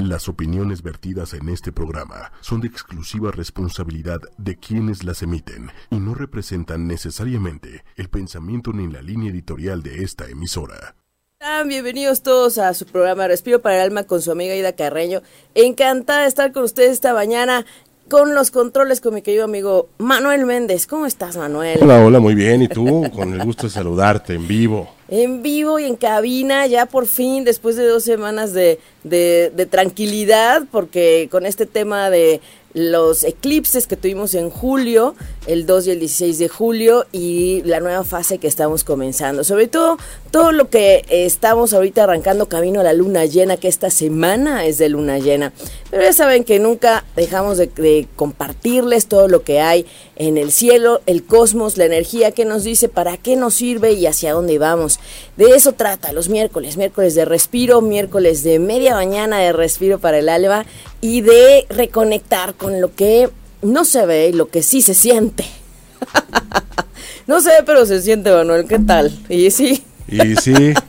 Las opiniones vertidas en este programa son de exclusiva responsabilidad de quienes las emiten y no representan necesariamente el pensamiento ni la línea editorial de esta emisora. Bienvenidos todos a su programa Respiro para el Alma con su amiga Ida Carreño. Encantada de estar con ustedes esta mañana con los controles con mi querido amigo Manuel Méndez. ¿Cómo estás, Manuel? Hola, hola, muy bien. ¿Y tú? Con el gusto de saludarte en vivo. En vivo y en cabina, ya por fin, después de dos semanas de, de, tranquilidad, porque con este tema de los eclipses que tuvimos en julio, el 2 y el 16 de julio, y la nueva fase que estamos comenzando. Sobre todo, todo lo que estamos ahorita arrancando camino a la luna llena, que esta semana es de luna llena. Pero ya saben que nunca dejamos de, compartirles todo lo que hay en el cielo, el cosmos, la energía que nos dice para qué nos sirve y hacia dónde vamos. De eso trata los miércoles, miércoles de respiro, miércoles de media mañana de respiro para el alma y de reconectar con lo que no se ve y lo que sí se siente. no se ve, pero se siente, Manuel. ¿Qué tal? Y sí. Y sí.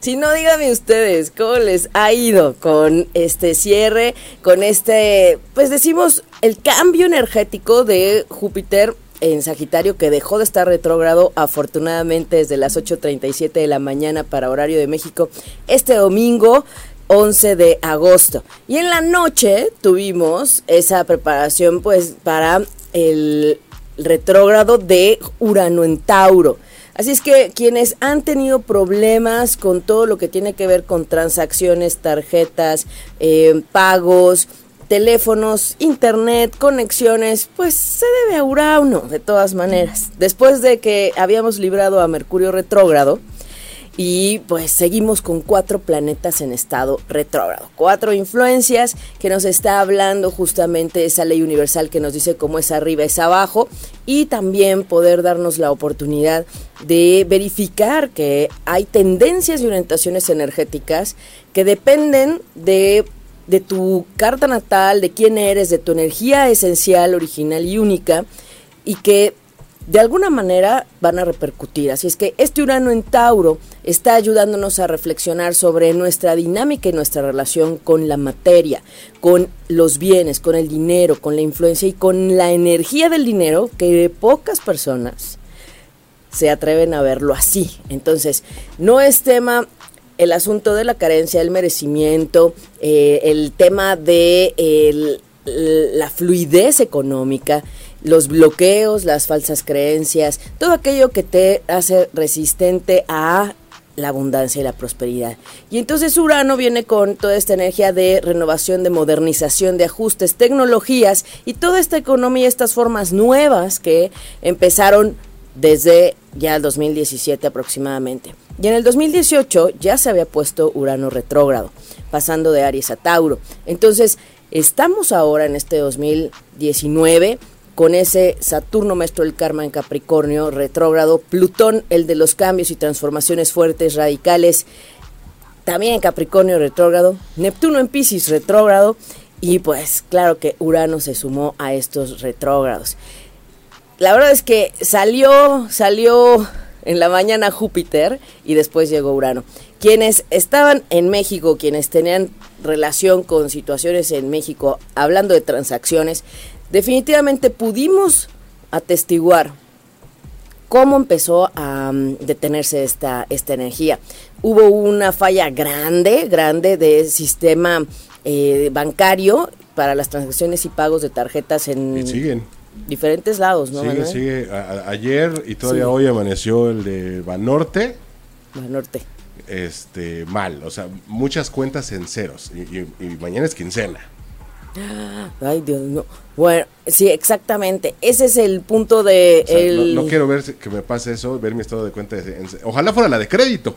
Si no, díganme ustedes cómo les ha ido con este cierre, con este, pues decimos, el cambio energético de Júpiter en Sagitario que dejó de estar retrógrado afortunadamente desde las 8.37 de la mañana para horario de México este domingo 11 de agosto. Y en la noche tuvimos esa preparación pues para el retrógrado de Urano en Tauro. Así es que quienes han tenido problemas con todo lo que tiene que ver con transacciones, tarjetas, eh, pagos, teléfonos, internet, conexiones, pues se debe a Urano de todas maneras. Después de que habíamos librado a Mercurio retrógrado, y pues seguimos con cuatro planetas en estado retrógrado. Cuatro influencias que nos está hablando justamente esa ley universal que nos dice cómo es arriba es abajo y también poder darnos la oportunidad de verificar que hay tendencias y orientaciones energéticas que dependen de de tu carta natal, de quién eres, de tu energía esencial, original y única, y que de alguna manera van a repercutir. Así es que este Urano en Tauro está ayudándonos a reflexionar sobre nuestra dinámica y nuestra relación con la materia, con los bienes, con el dinero, con la influencia y con la energía del dinero que pocas personas se atreven a verlo así. Entonces, no es tema el asunto de la carencia, el merecimiento, eh, el tema de la fluidez económica, los bloqueos, las falsas creencias, todo aquello que te hace resistente a la abundancia y la prosperidad. Y entonces Urano viene con toda esta energía de renovación, de modernización, de ajustes, tecnologías y toda esta economía, estas formas nuevas que empezaron desde ya el 2017 aproximadamente. Y en el 2018 ya se había puesto Urano retrógrado, pasando de Aries a Tauro. Entonces, estamos ahora en este 2019 con ese Saturno maestro del karma en Capricornio retrógrado, Plutón el de los cambios y transformaciones fuertes, radicales, también en Capricornio retrógrado, Neptuno en Pisces retrógrado y pues claro que Urano se sumó a estos retrógrados. La verdad es que salió, salió en la mañana Júpiter y después llegó Urano. Quienes estaban en México, quienes tenían relación con situaciones en México, hablando de transacciones, definitivamente pudimos atestiguar cómo empezó a um, detenerse esta, esta energía. Hubo una falla grande, grande de sistema eh, bancario para las transacciones y pagos de tarjetas en diferentes lados, ¿no? Sigue, sigue. ayer y todavía hoy amaneció el de Banorte. Banorte. Este, mal, o sea, muchas cuentas en ceros y mañana es quincena. Ay, Dios mío. Bueno, sí, exactamente. Ese es el punto de... no, quiero ver que me pase eso, ver mi estado de cuenta. ojalá fuera la de crédito.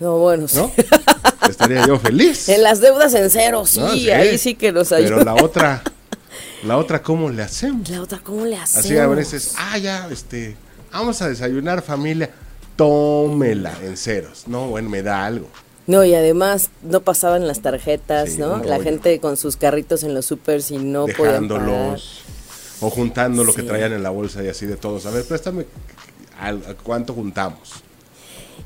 No, bueno, ¿No? Estaría yo feliz. En las deudas en cero, sí, ahí sí que nos ayuda. Pero la otra, la otra, ¿cómo le hacemos? La otra, ¿cómo le hacemos? Así a veces, ah, ya, este, vamos a desayunar familia, tómela en ceros. No, bueno, me da algo. No, y además no pasaban las tarjetas, ¿no? La gente con sus carritos en los supers y no Dejándolos. O juntando lo que traían en la bolsa y así de todos. A ver, préstame, ¿a, cuánto juntamos?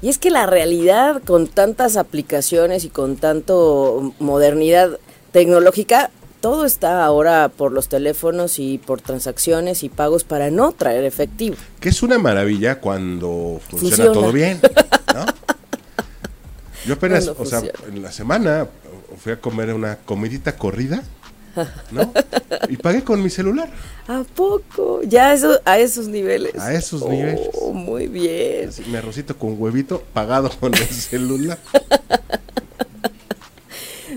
Y es que la realidad con tantas aplicaciones y con tanto modernidad tecnológica, todo está ahora por los teléfonos y por transacciones y pagos para no traer efectivo. Que es una maravilla cuando funciona, todo bien, ¿no? Yo apenas, o sea, en la semana fui a comer una comidita corrida, ¿no? Y pagué con mi celular. ¿A poco? Ya eso, a esos niveles. A esos niveles. Oh, muy bien. mi arrocito con huevito pagado con el celular.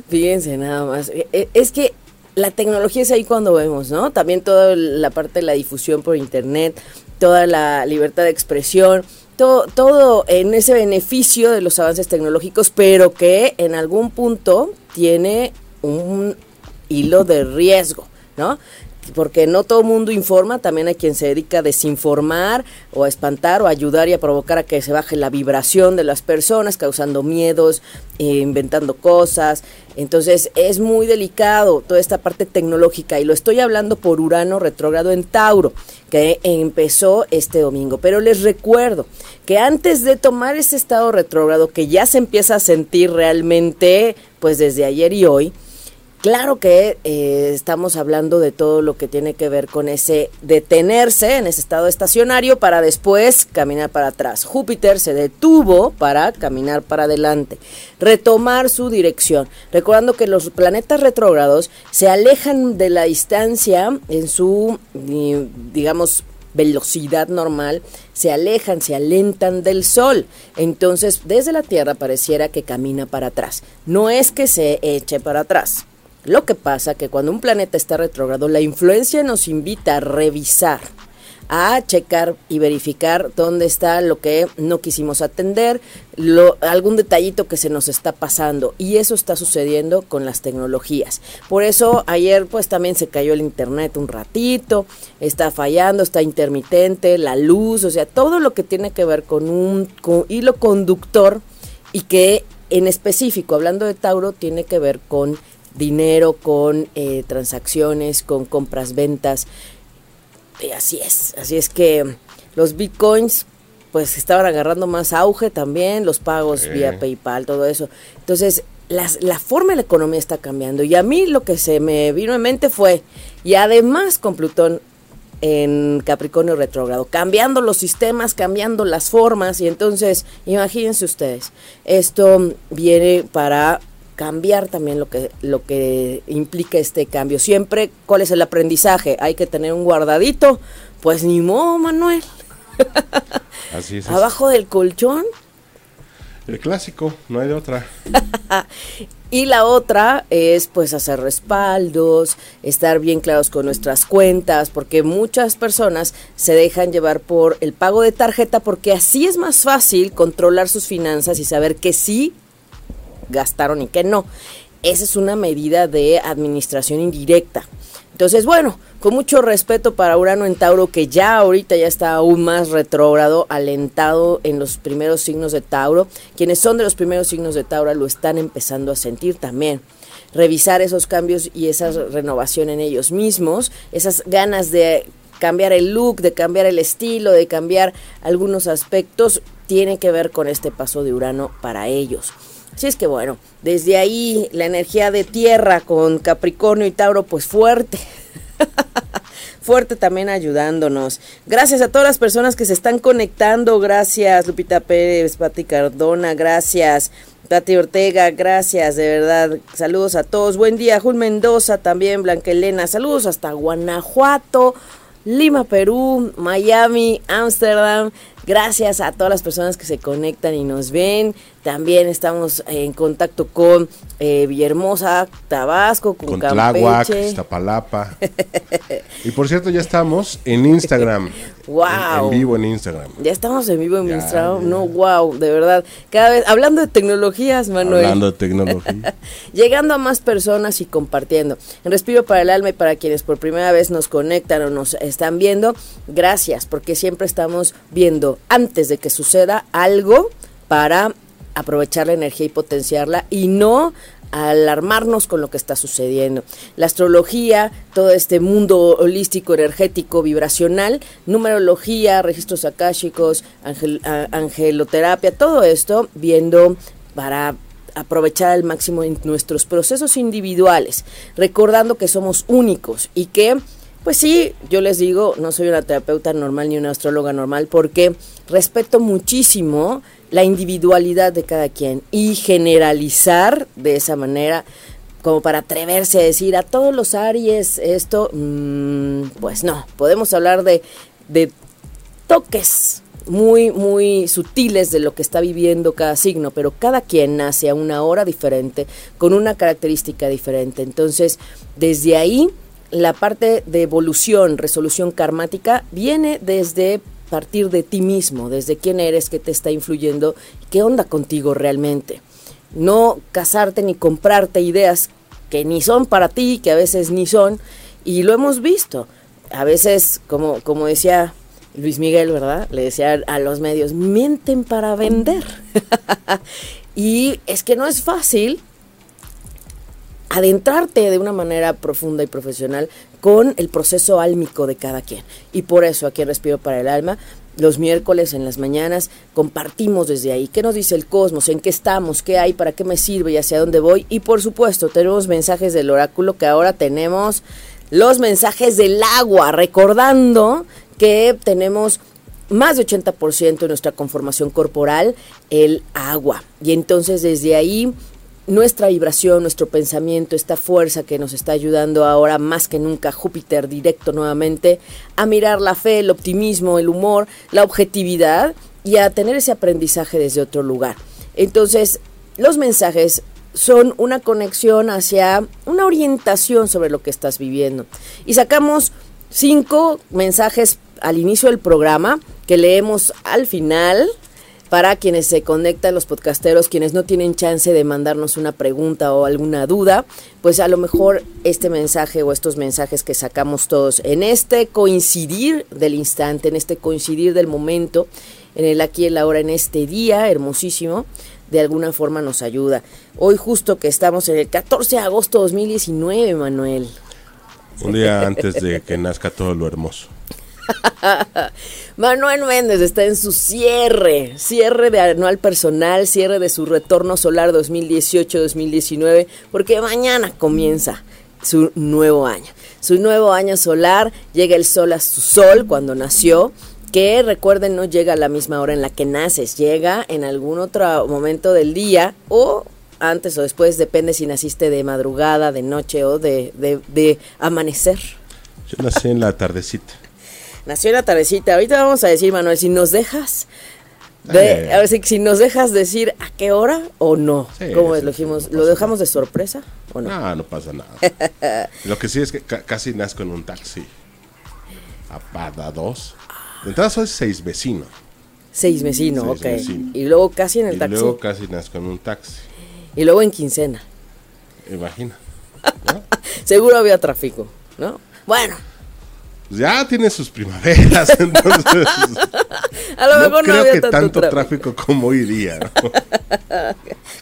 Fíjense nada más. E, e, es que la tecnología es ahí cuando vemos, ¿no? También toda la parte de la difusión por internet, toda la libertad de expresión, todo, todo en ese beneficio de los avances tecnológicos, pero que en algún punto tiene un hilo de riesgo, ¿no? Porque no todo mundo informa, también hay quien se dedica a desinformar o a espantar o ayudar y a provocar a que se baje la vibración de las personas, causando miedos, eh, inventando cosas. Entonces es muy delicado toda esta parte tecnológica y lo estoy hablando por Urano retrógrado en Tauro, que empezó este domingo. Pero les recuerdo que antes de tomar ese estado retrógrado, que ya se empieza a sentir realmente pues desde ayer y hoy, Claro que eh, estamos hablando de todo lo que tiene que ver con ese detenerse en ese estado estacionario para después caminar para atrás. Júpiter se detuvo para caminar para adelante, retomar su dirección. Recordando que los planetas retrógrados se alejan de la distancia en su, digamos, velocidad normal, se alejan, se alentan del Sol. Entonces, desde la Tierra pareciera que camina para atrás. No es que se eche para atrás lo que pasa que cuando un planeta está retrógrado, la influencia nos invita a revisar, a checar y verificar dónde está lo que no quisimos atender, lo, algún detallito que se nos está pasando. Y eso está sucediendo con las tecnologías. Por eso ayer pues también se cayó el internet un ratito, está fallando, está intermitente, la luz, o sea, todo lo que tiene que ver con un hilo conductor y que en específico, hablando de Tauro, tiene que ver con dinero, con eh, transacciones, con compras, ventas. Y así es, así es que los bitcoins pues estaban agarrando más auge también, los pagos vía PayPal, todo eso. Entonces, las, la forma de la economía está cambiando. Y a mí lo que se me vino en mente fue, y además con Plutón en Capricornio retrógrado, cambiando los sistemas, cambiando las formas, y entonces, imagínense ustedes, esto viene para cambiar también lo que, lo que implica este cambio. Siempre, ¿cuál es el aprendizaje? Hay que tener un guardadito. Pues ni modo, Manuel. Así es. Abajo del colchón. El clásico, no hay de otra. y la otra es pues hacer respaldos, estar bien claros con nuestras cuentas, porque muchas personas se dejan llevar por el pago de tarjeta porque así es más fácil controlar sus finanzas y saber que sí gastaron y que no. Esa es una medida de administración indirecta. Entonces, bueno, con mucho respeto para Urano en Tauro, que ya ahorita ya está aún más retrógrado, alentado en los primeros signos de Tauro. Quienes son de los primeros signos de Tauro lo están empezando a sentir también. Revisar esos cambios y esa renovación en ellos mismos, esas ganas de cambiar el look, de cambiar el estilo, de cambiar algunos aspectos, tiene que ver con este paso de Urano para ellos. Así es que bueno, desde ahí la energía de tierra con Capricornio y Tauro pues fuerte. fuerte también ayudándonos. Gracias a todas las personas que se están conectando. Gracias Lupita Pérez, Pati Cardona, gracias. Tati Ortega, gracias, de verdad. Saludos a todos. Buen día, Jul Mendoza también, Blanca Elena. Saludos hasta Guanajuato, Lima, Perú, Miami, Ámsterdam. Gracias a todas las personas que se conectan y nos ven. También estamos en contacto con eh, Villahermosa, Tabasco, con, con Tláhuac, Iztapalapa. y por cierto, ya estamos en Instagram. wow. En, vivo en Instagram. Ya estamos en vivo en Instagram. No, wow, de verdad. Cada vez, hablando de tecnologías, Manuel. Hablando de tecnología. Llegando a más personas y compartiendo. En Respiro para el Alma y para quienes por primera vez nos conectan o nos están viendo, gracias, porque siempre estamos viendo antes de que suceda algo para aprovechar la energía y potenciarla y no alarmarnos con lo que está sucediendo. La astrología, todo este mundo holístico, energético, vibracional, numerología, registros akáshicos, angeloterapia, todo esto viendo para aprovechar al máximo nuestros procesos individuales, recordando que somos únicos y que pues sí, yo les digo, no soy una terapeuta normal ni una astróloga normal porque respeto muchísimo la individualidad de cada quien y generalizar de esa manera como para atreverse a decir a todos los Aries esto, mm, pues no, podemos hablar de, de toques muy, muy sutiles de lo que está viviendo cada signo, pero cada quien nace a una hora diferente, con una característica diferente. Entonces, desde ahí la parte de evolución, resolución karmática, viene desde partir de ti mismo, desde quién eres, qué te está influyendo, qué onda contigo realmente. No casarte ni comprarte ideas que ni son para ti, que a veces ni son, y lo hemos visto. A veces, como, como decía Luis Miguel, ¿verdad? Le decía a los medios, mienten para vender. y es que no es fácil adentrarte de una manera profunda y profesional con el proceso álmico de cada quien. Y por eso aquí en Respiro para el Alma, los miércoles en las mañanas compartimos desde ahí qué nos dice el cosmos, en qué estamos, qué hay, para qué me sirve y hacia dónde voy. Y por supuesto tenemos mensajes del oráculo que ahora tenemos los mensajes del agua, recordando que tenemos más de 80% de nuestra conformación corporal el agua. Y entonces desde ahí nuestra vibración, nuestro pensamiento, esta fuerza que nos está ayudando ahora más que nunca Júpiter directo nuevamente a mirar la fe, el optimismo, el humor, la objetividad y a tener ese aprendizaje desde otro lugar. Entonces, los mensajes son una conexión hacia una orientación sobre lo que estás viviendo. Y sacamos cinco mensajes al inicio del programa que leemos al final para quienes se conectan, los podcasteros, quienes no tienen chance de mandarnos una pregunta o alguna duda, pues a lo mejor este mensaje o estos mensajes que sacamos todos en este coincidir del instante, en este coincidir del momento, en el aquí y el ahora, en este día hermosísimo, de alguna forma nos ayuda. Hoy justo que estamos en el 14 de agosto de 2019, Manuel. Un día antes de que nazca todo lo hermoso. Manuel Méndez está en su cierre, cierre de anual personal, cierre de su retorno solar 2018-2019, porque mañana comienza su nuevo año. Su nuevo año solar, llega el sol a su sol cuando nació, que recuerden no llega a la misma hora en la que naces, llega en algún otro momento del día o antes o después, depende si naciste de madrugada, de noche o de, de amanecer. Yo nací en la tardecita. Nació en la tardecita. Ahorita vamos a decir, Manuel, si nos dejas. De, a ver, si, nos dejas decir a qué hora o no. ¿Cómo es? ¿Lo, dijimos, ¿Lo dejamos de sorpresa o no? No, no pasa nada. Lo que sí es que casi nazco en un taxi. A, dos. De entrada soy seis vecino. Seis vecino, ok. Y luego casi en el taxi. Y luego casi nazco en un taxi. Y luego en quincena. Imagina. Seguro había tráfico, ¿no? Bueno, ya tiene sus primaveras, entonces. a lo mejor no, creo que tanto, tráfico. como hoy día.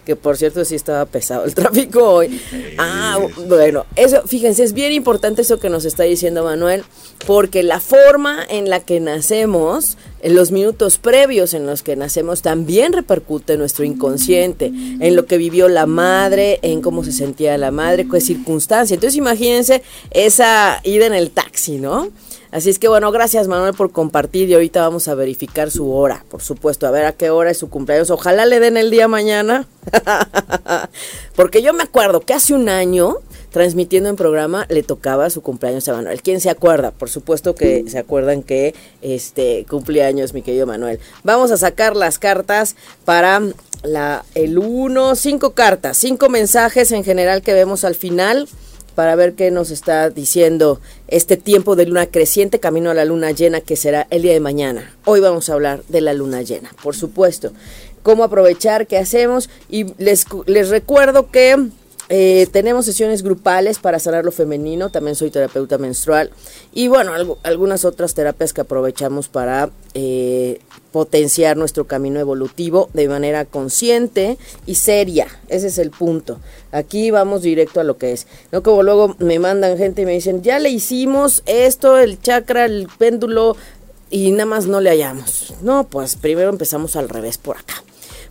que por cierto sí estaba pesado el tráfico hoy. Ah, bueno, eso, fíjense, es bien importante eso que nos está diciendo Manuel, porque la forma en la que nacemos, en los minutos previos en los que nacemos, también repercute en nuestro inconsciente, en lo que vivió la madre, en cómo se sentía la madre, qué circunstancia. Entonces imagínense esa ida en el taxi, ¿no? Así es que bueno, gracias Manuel por compartir y ahorita vamos a verificar su hora, por supuesto, a ver a qué hora es su cumpleaños. Ojalá le den el día mañana, porque yo me acuerdo que hace un año, transmitiendo en programa, le tocaba su cumpleaños a Manuel. ¿Quién se acuerda? Por supuesto que se acuerdan que este cumpleaños, mi querido Manuel. Vamos a sacar las cartas para la el 1, cinco cartas, cinco mensajes en general que vemos al final para ver qué nos está diciendo este tiempo de luna creciente camino a la luna llena que será el día de mañana. Hoy vamos a hablar de la luna llena, por supuesto. Cómo aprovechar, qué hacemos y les, les recuerdo que Eh, tenemos sesiones grupales para sanar lo femenino, también soy terapeuta menstrual y bueno, algunas otras terapias que aprovechamos para eh, potenciar nuestro camino evolutivo de manera consciente y seria. Ese es el punto. Aquí vamos directo a lo que es. No como luego me mandan gente y me dicen, ya le hicimos esto, el chakra, el péndulo y nada más no le hallamos. No, pues primero empezamos al revés por acá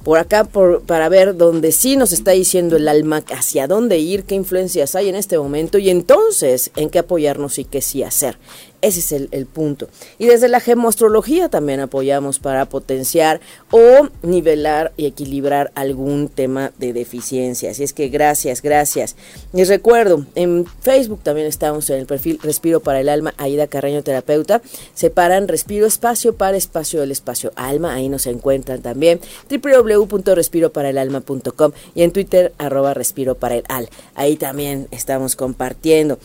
por acá por, para ver dónde sí nos está diciendo el alma hacia dónde ir, qué influencias hay en este momento y entonces en qué apoyarnos y qué sí hacer. Ese es el, punto. Y desde la gemoastrología también apoyamos para potenciar o nivelar y equilibrar algún tema de deficiencia. Así es que gracias, gracias. Les recuerdo, en Facebook también estamos en el perfil Respiro para el Alma, Aida Carreño Terapeuta. Separan Respiro Espacio para Espacio del Espacio Alma. Ahí nos encuentran también. www.respiroparaelalma.com y en Twitter arroba Respiro para el Al. Ahí también estamos compartiendo.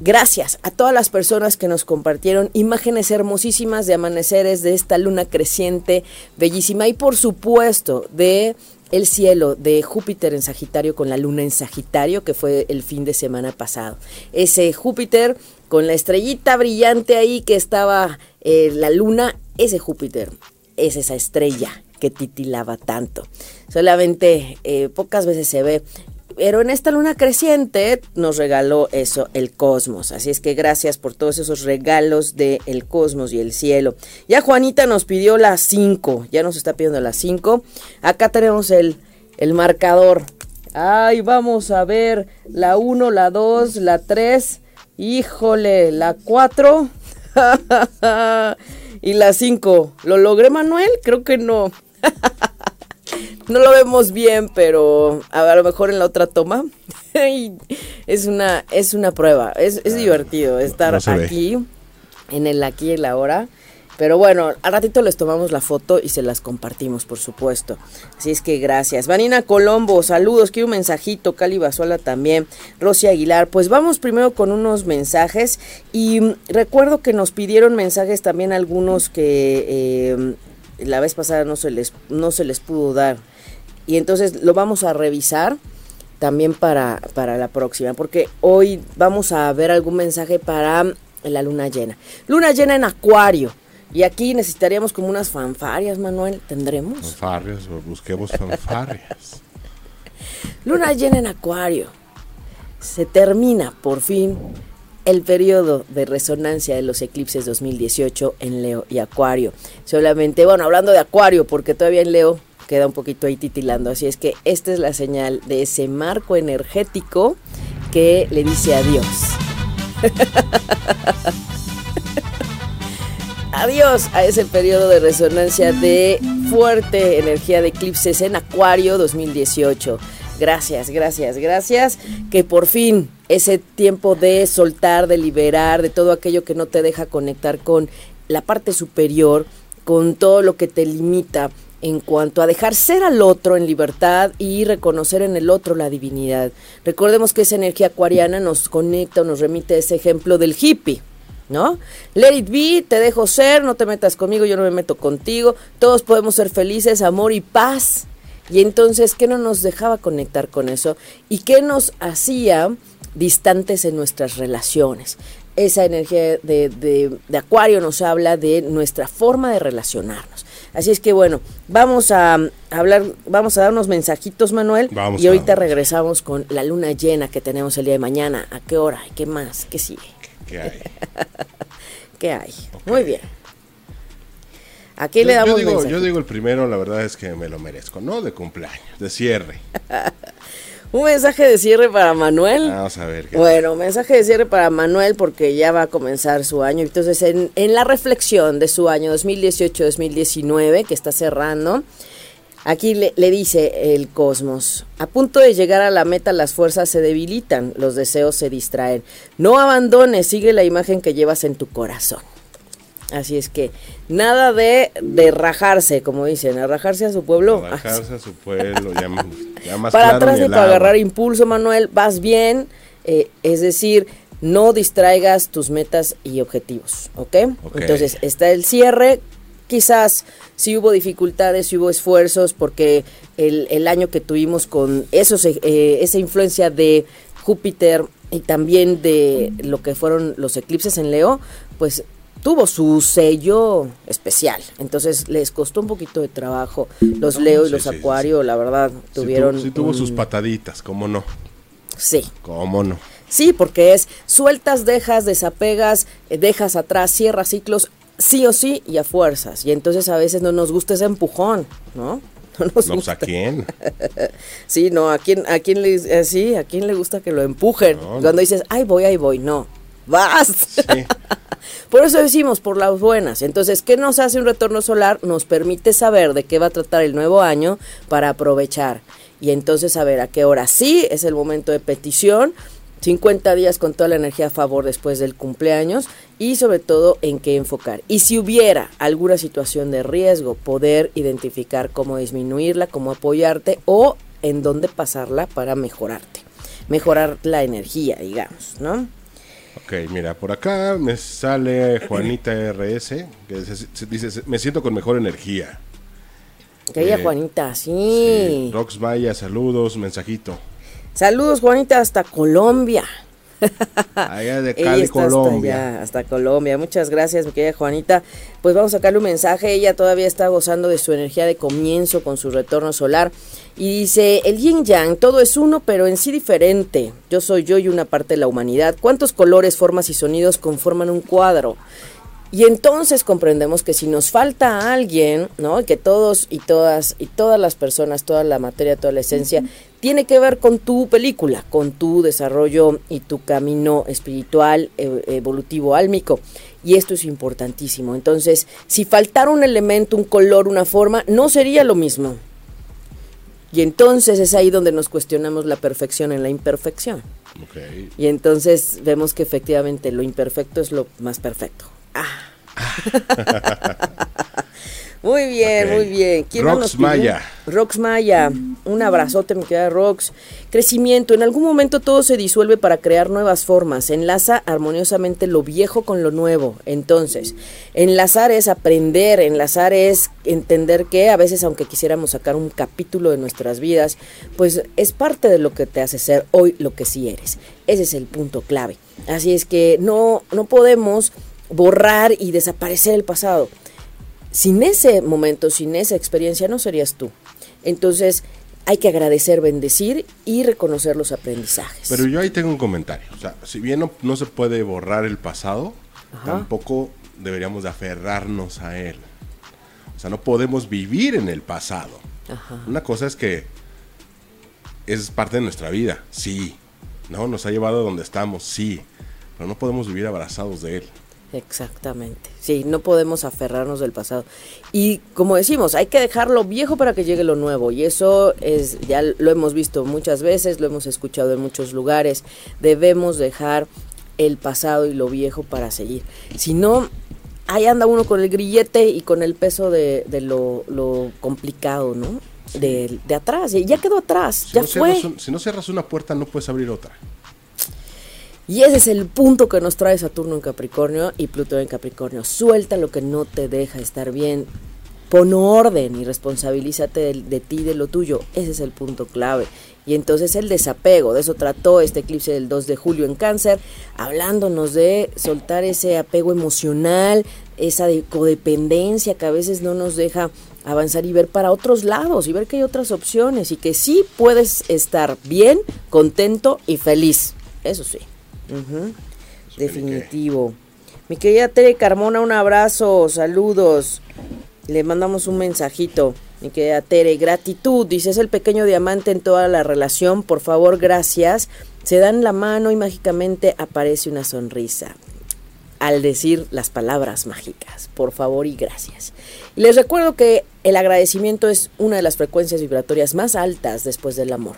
Gracias a todas las personas que nos compartieron imágenes hermosísimas de amaneceres de esta luna creciente, bellísima y por supuesto de el cielo de Júpiter en Sagitario con la luna en Sagitario que fue el fin de semana pasado. Ese Júpiter con la estrellita brillante ahí que estaba eh, la luna, ese Júpiter es esa estrella que titilaba tanto. Solamente eh, pocas veces se ve pero en esta luna creciente nos regaló eso, el cosmos. Así es que gracias por todos esos regalos del el cosmos y el cielo. Ya Juanita nos pidió las 5, ya nos está pidiendo las 5. Acá tenemos el, el marcador. Ay, vamos a ver la 1, la 2, la 3. Híjole, la 4. y la 5. ¿Lo logré, Manuel? Creo que no. no lo vemos bien, pero a, lo mejor en la otra toma. es una, es una prueba. Es, es divertido estar aquí, en el aquí y el ahora. Pero bueno, al ratito les tomamos la foto y se las compartimos, por supuesto. Así es que gracias. Vanina Colombo, saludos. Quiero un mensajito. Cali Basola también. Rosy Aguilar. Pues vamos primero con unos mensajes. Y recuerdo que nos pidieron mensajes también algunos que eh, la vez pasada no se les, no se les pudo dar. Y entonces lo vamos a revisar también para, para la próxima, porque hoy vamos a ver algún mensaje para la luna llena. Luna llena en acuario. Y aquí necesitaríamos como unas fanfarias, Manuel. ¿Tendremos? Fanfarias, busquemos fanfarias. luna llena en acuario. Se termina por fin el periodo de resonancia de los eclipses 2018 en Leo y Acuario. Solamente, bueno, hablando de Acuario, porque todavía en Leo queda un poquito ahí titilando, así es que esta es la señal de ese marco energético que le dice adiós. adiós a ese periodo de resonancia de fuerte energía de eclipses en Acuario 2018. Gracias, gracias, gracias. Que por fin ese tiempo de soltar, de liberar, de todo aquello que no te deja conectar con la parte superior, con todo lo que te limita en cuanto a dejar ser al otro en libertad y reconocer en el otro la divinidad. Recordemos que esa energía acuariana nos conecta o nos remite a ese ejemplo del hippie. ¿No? Let it be, te dejo ser, no te metas conmigo, yo no me meto contigo, todos podemos ser felices, amor y paz. Y entonces, ¿qué no nos dejaba conectar con eso? ¿Y qué nos hacía distantes en nuestras relaciones? Esa energía de, Acuario nos habla de nuestra forma de relacionarnos. Así es que bueno, vamos a hablar, vamos a dar unos mensajitos, Manuel. y ahorita regresamos con la luna llena que tenemos el día de mañana. ¿A qué hora? ¿Qué más? ¿Qué sigue? ¿Qué hay? ¿Qué hay? Muy bien. Aquí le damos yo digo, yo digo el primero, la verdad es que me lo merezco, ¿no? De cumpleaños, de cierre. un mensaje de cierre para Manuel. Vamos a ver. bueno, mensaje de cierre para Manuel porque ya va a comenzar su año. Entonces, en, en la reflexión de su año 2018-2019, que está cerrando, aquí le, le dice el cosmos, a punto de llegar a la meta las fuerzas se debilitan, los deseos se distraen. No abandones, sigue la imagen que llevas en tu corazón. Así es que nada de, de rajarse, como dicen, a rajarse a su pueblo. rajarse a su pueblo, ya, más Para atrás de para agarrar impulso, Manuel, vas bien, eh, es decir, no distraigas tus metas y objetivos, ¿ok? Entonces está el cierre quizás sí hubo dificultades, sí hubo esfuerzos, porque el, el año que tuvimos con esos, eh, esa influencia de Júpiter y también de lo que fueron los eclipses en Leo, pues tuvo su sello especial. Entonces les costó un poquito de trabajo. Los Leo y los Acuario, la verdad, tuvieron. Sí, tuvo, sus pataditas, ¿cómo no? Sí. ¿Cómo no? Sí, porque es sueltas, dejas, desapegas, eh, dejas atrás, cierras ciclos, sí o sí y a fuerzas. Y entonces a veces no nos gusta ese empujón, ¿no? No nos pues, gusta. ¿A quién? sí, no, ¿a quién, a quién le, eh, sí, ¿a quién le gusta que lo empujen? Cuando dices, ay, voy, ahí voy, no, vas. Sí. Por eso decimos por las buenas. Entonces, ¿qué nos hace un retorno solar? Nos permite saber de qué va a tratar el nuevo año para aprovechar. Y entonces saber a qué hora sí es el momento de petición. 50 días con toda la energía a favor después del cumpleaños y sobre todo en qué enfocar. Y si hubiera alguna situación de riesgo, poder identificar cómo disminuirla, cómo apoyarte o en dónde pasarla para mejorarte. Mejorar la energía, digamos, ¿no? Ok, mira, por acá me sale Juanita RS, que dice, me siento con mejor energía. Que eh, Juanita, sí. Rox Maya, saludos, mensajito. Saludos, Juanita, hasta Colombia. Allá de Cali, Colombia. Hasta, Colombia. Muchas gracias, mi querida Juanita. Pues vamos a sacarle un mensaje. Ella todavía está gozando de su energía de comienzo con su retorno solar. Y dice, el yin yang, todo es uno, pero en sí diferente. Yo soy yo y una parte de la humanidad. ¿Cuántos colores, formas y sonidos conforman un cuadro? Y entonces comprendemos que si nos falta alguien, ¿no? Que todos y todas y todas las personas, toda la materia, toda la esencia, tiene que ver con tu película, con tu desarrollo y tu camino espiritual, e, evolutivo, álmico. Y esto es importantísimo. Entonces, si faltara un elemento, un color, una forma, no sería lo mismo. Y entonces es ahí donde nos cuestionamos la perfección en la imperfección. Y entonces vemos que efectivamente lo imperfecto es lo más perfecto. Ah. Muy bien, muy bien. Rox Maya. Rox Maya, un abrazote, me queda Rox. Crecimiento, en algún momento todo se disuelve para crear nuevas formas. Enlaza armoniosamente lo viejo con lo nuevo. Entonces, enlazar es aprender, enlazar es entender que a veces, aunque quisiéramos sacar un capítulo de nuestras vidas, pues es parte de lo que te hace ser hoy lo que sí eres. Ese es el punto clave. Así es que no, no podemos borrar y desaparecer el pasado sin ese momento, sin esa experiencia, no serías tú. Entonces, hay que agradecer, bendecir y reconocer los aprendizajes. Pero yo ahí tengo un comentario. O sea, si bien no, se puede borrar el pasado, tampoco deberíamos de aferrarnos a él. O sea, no podemos vivir en el pasado. Una cosa es que es parte de nuestra vida, sí. ¿No? Nos ha llevado a donde estamos, sí. Pero no podemos vivir abrazados de él. Exactamente. Sí, no podemos aferrarnos del pasado. Y como decimos, hay que dejarlo viejo para que llegue lo nuevo. Y eso es, ya lo hemos visto muchas veces, lo hemos escuchado en muchos lugares. Debemos dejar el pasado y lo viejo para seguir. Si no, ahí anda uno con el grillete y con el peso de, lo, complicado, ¿no? De, de, atrás. Ya quedó atrás, ya fue. si no cierras una puerta, no puedes abrir otra. Y ese es el punto que nos trae Saturno en Capricornio y Plutón en Capricornio. Suelta lo que no te deja estar bien. Pon orden y responsabilízate de, ti y de lo tuyo. Ese es el punto clave. Y entonces el desapego, de eso trató este eclipse del 2 de julio en cáncer, hablándonos de soltar ese apego emocional, esa codependencia que a veces no nos deja avanzar y ver para otros lados y ver que hay otras opciones y que sí puedes estar bien, contento y feliz. Eso sí. Definitivo. Mi querida Tere Carmona, un abrazo, saludos. Le mandamos un mensajito. Mi querida Tere, gratitud, dice, es el pequeño diamante en toda la relación, por favor, gracias. Se dan la mano y mágicamente aparece una sonrisa al decir las palabras mágicas, por favor y gracias. Y les recuerdo que el agradecimiento es una de las frecuencias vibratorias más altas después del amor.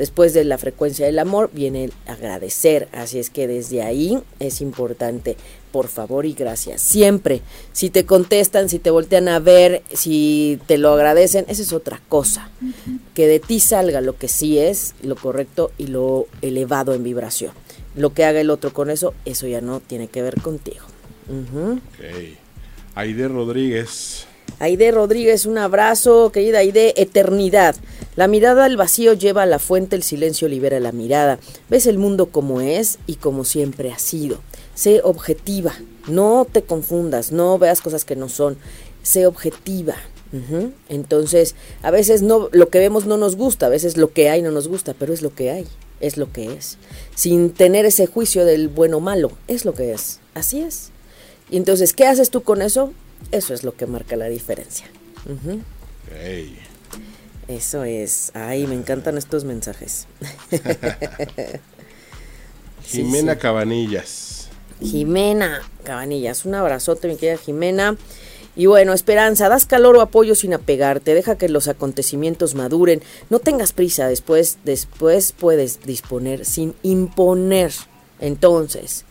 Después de la frecuencia del amor viene el agradecer, así es que desde ahí es importante, por favor y gracias. Siempre, si te contestan, si te voltean a ver, si te lo agradecen, esa es otra cosa. Que de ti salga lo que sí es, lo correcto y lo elevado en vibración. Lo que haga el otro con eso, eso ya no tiene que ver contigo. Aide Rodríguez Aide Rodríguez, un abrazo, querida Aide, eternidad. La mirada al vacío lleva a la fuente, el silencio libera la mirada. Ves el mundo como es y como siempre ha sido. Sé objetiva, no te confundas, no veas cosas que no son. Sé objetiva. Entonces, a veces no, lo que vemos no nos gusta, a veces lo que hay no nos gusta, pero es lo que hay, es lo que es. Sin tener ese juicio del bueno o malo, es lo que es. Así es. Y entonces, ¿qué haces tú con eso? Eso es lo que marca la diferencia. Eso es. Ay, me encantan estos mensajes. Jimena Cabanillas. Jimena Cabanillas, un abrazote, mi querida Jimena. Y bueno, Esperanza, das calor o apoyo sin apegarte, deja que los acontecimientos maduren, no tengas prisa, después, después puedes disponer sin imponer. Entonces,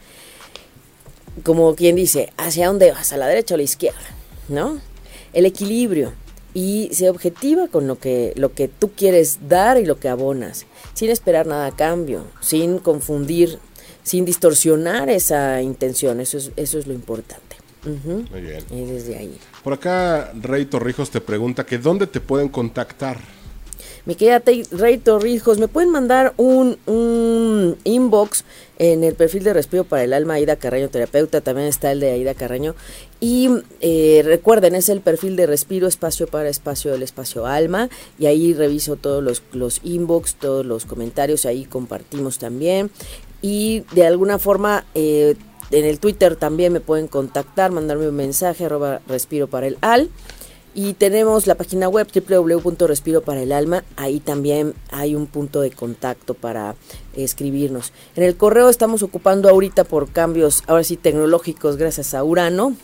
como quien dice, ¿hacia dónde vas? ¿A la derecha o a la izquierda? ¿No? El equilibrio y se objetiva con lo que, lo que tú quieres dar y lo que abonas, sin esperar nada a cambio, sin confundir, sin distorsionar esa intención, eso es, eso es lo importante. Muy bien. Y desde ahí. Por acá, Rey Torrijos te pregunta que dónde te pueden contactar. Mi querida Rey Torrijos, ¿me pueden mandar un, inbox en el perfil de Respiro para el Alma, Aida Carreño Terapeuta, también está el de Aida Carreño. Y eh, recuerden, es el perfil de Respiro Espacio para Espacio del Espacio Alma. Y ahí reviso todos los, los inbox, todos los comentarios, ahí compartimos también. Y de alguna forma, eh, en el Twitter también me pueden contactar, mandarme un mensaje, arroba Respiro para el Al. Y tenemos la página web www.respiro para el alma. Ahí también hay un punto de contacto para escribirnos. En el correo estamos ocupando ahorita por cambios, ahora sí, tecnológicos, gracias a Urano.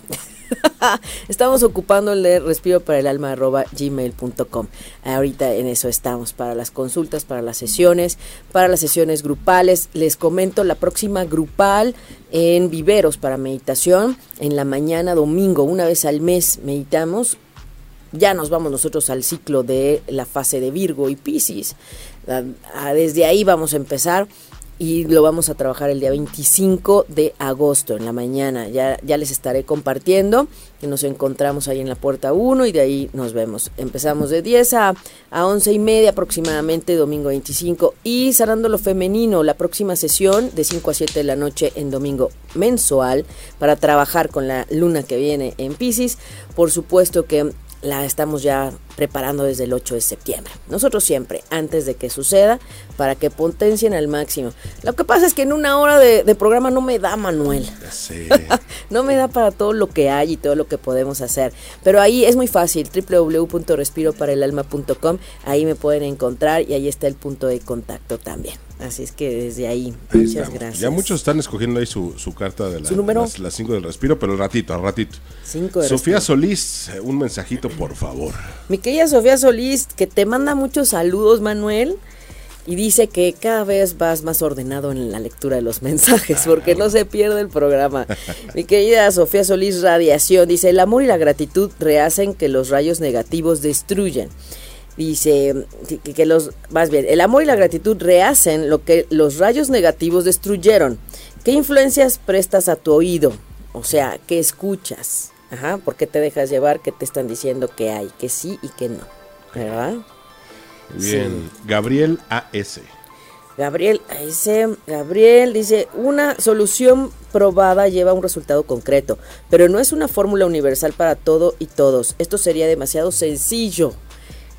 estamos ocupando el de respiro para el alma gmail.com. Ahorita en eso estamos para las consultas, para las sesiones, para las sesiones grupales. Les comento la próxima grupal en Viveros para meditación. En la mañana domingo, una vez al mes meditamos ya nos vamos nosotros al ciclo de la fase de Virgo y Piscis. Desde ahí vamos a empezar y lo vamos a trabajar el día 25 de agosto en la mañana. Ya, ya les estaré compartiendo que nos encontramos ahí en la puerta 1 y de ahí nos vemos. Empezamos de 10 a, a 11 y media aproximadamente, domingo 25. Y cerrando lo femenino, la próxima sesión de 5 a 7 de la noche en domingo mensual para trabajar con la luna que viene en Pisces. Por supuesto que la estamos ya preparando desde el 8 de septiembre. Nosotros siempre, antes de que suceda, para que potencien al máximo. Lo que pasa es que en una hora de, programa no me da, Manuel. no me da para todo lo que hay y todo lo que podemos hacer. Pero ahí es muy fácil, www.respiroparaelalma.com. Ahí me pueden encontrar y ahí está el punto de contacto también. Así es que desde ahí, muchas gracias. Ya muchos están escogiendo ahí su, carta de la, las 5 del respiro, pero al ratito, al ratito. Cinco Sofía Solís, un mensajito, por favor. Mi querida Sofía Solís, que te manda muchos saludos, Manuel. Y dice que cada vez vas más ordenado en la lectura de los mensajes, porque no se pierde el programa. Mi querida Sofía Solís Radiación dice, el amor y la gratitud rehacen que los rayos negativos destruyan. Dice que, los, más bien, el amor y la gratitud rehacen lo que los rayos negativos destruyeron. ¿Qué influencias prestas a tu oído? O sea, ¿qué escuchas? Ajá, ¿por qué te dejas llevar? ¿Qué te están diciendo que hay? Que sí y que no. ¿Verdad? Bien, Gabriel A.S. Gabriel A.S. Gabriel dice, una solución probada lleva un resultado concreto, pero no es una fórmula universal para todo y todos. Esto sería demasiado sencillo.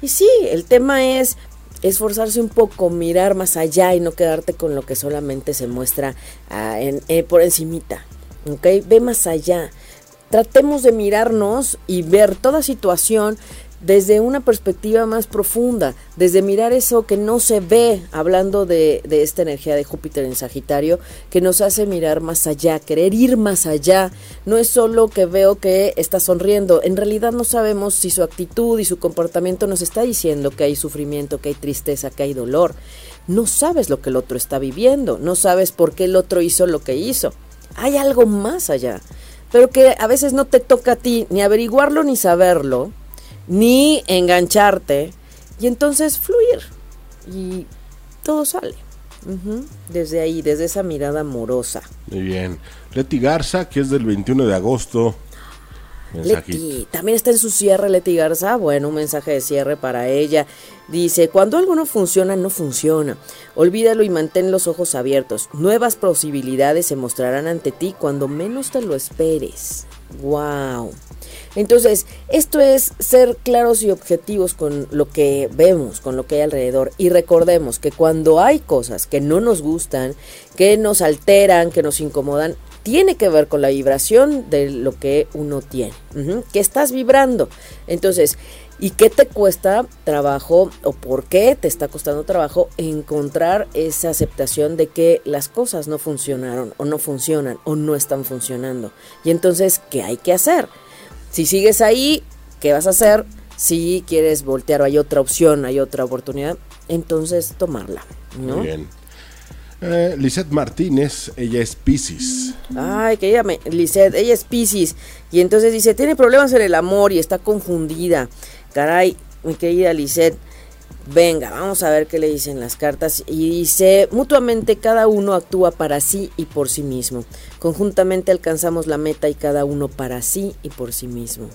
Sí, el tema es esforzarse un poco, mirar más allá y no quedarte con lo que solamente se muestra ah, eh, por encimita. ¿ok? Ve más allá. Tratemos de mirarnos y ver toda situación desde una perspectiva más profunda, desde mirar eso que no se ve, hablando de, de, esta energía de Júpiter en Sagitario, que nos hace mirar más allá, querer ir más allá. No es solo que veo que está sonriendo, en realidad no sabemos si su actitud y su comportamiento nos está diciendo que hay sufrimiento, que hay tristeza, que hay dolor. No sabes lo que el otro está viviendo, no sabes por qué el otro hizo lo que hizo. Hay algo más allá, pero que a veces no te toca a ti ni averiguarlo ni saberlo ni engancharte y entonces fluir y todo sale. Desde ahí, desde esa mirada amorosa. Muy bien. Leti Garza, que es del 21 de agosto. Leti, también está en su cierre Leti Garza. Bueno, un mensaje de cierre para ella. Dice, cuando algo no funciona, no funciona. Olvídalo y mantén los ojos abiertos. Nuevas posibilidades se mostrarán ante ti cuando menos te lo esperes. Wow. Entonces, esto es ser claros y objetivos con lo que vemos, con lo que hay alrededor. Y recordemos que cuando hay cosas que no nos gustan, que nos alteran, que nos incomodan, tiene que ver con la vibración de lo que uno tiene, que estás vibrando. Entonces, ¿y qué te cuesta trabajo o por qué te está costando trabajo encontrar esa aceptación de que las cosas no funcionaron o no funcionan o no están funcionando? Y entonces, ¿qué hay que hacer? Si sigues ahí, ¿qué vas a hacer? Si quieres voltear o hay otra opción, hay otra oportunidad, entonces tomarla. ¿no? bien. Eh, Lisette Martínez, ella es Pisces. Ay, que ella me. Lisette, ella es Pisces. Y entonces dice: tiene problemas en el amor y está confundida. Caray, mi querida Lisette. Venga, vamos a ver qué le dicen las cartas. Y dice, mutuamente cada uno actúa para sí y por sí mismo. Conjuntamente alcanzamos la meta y cada uno para sí y por sí mismo.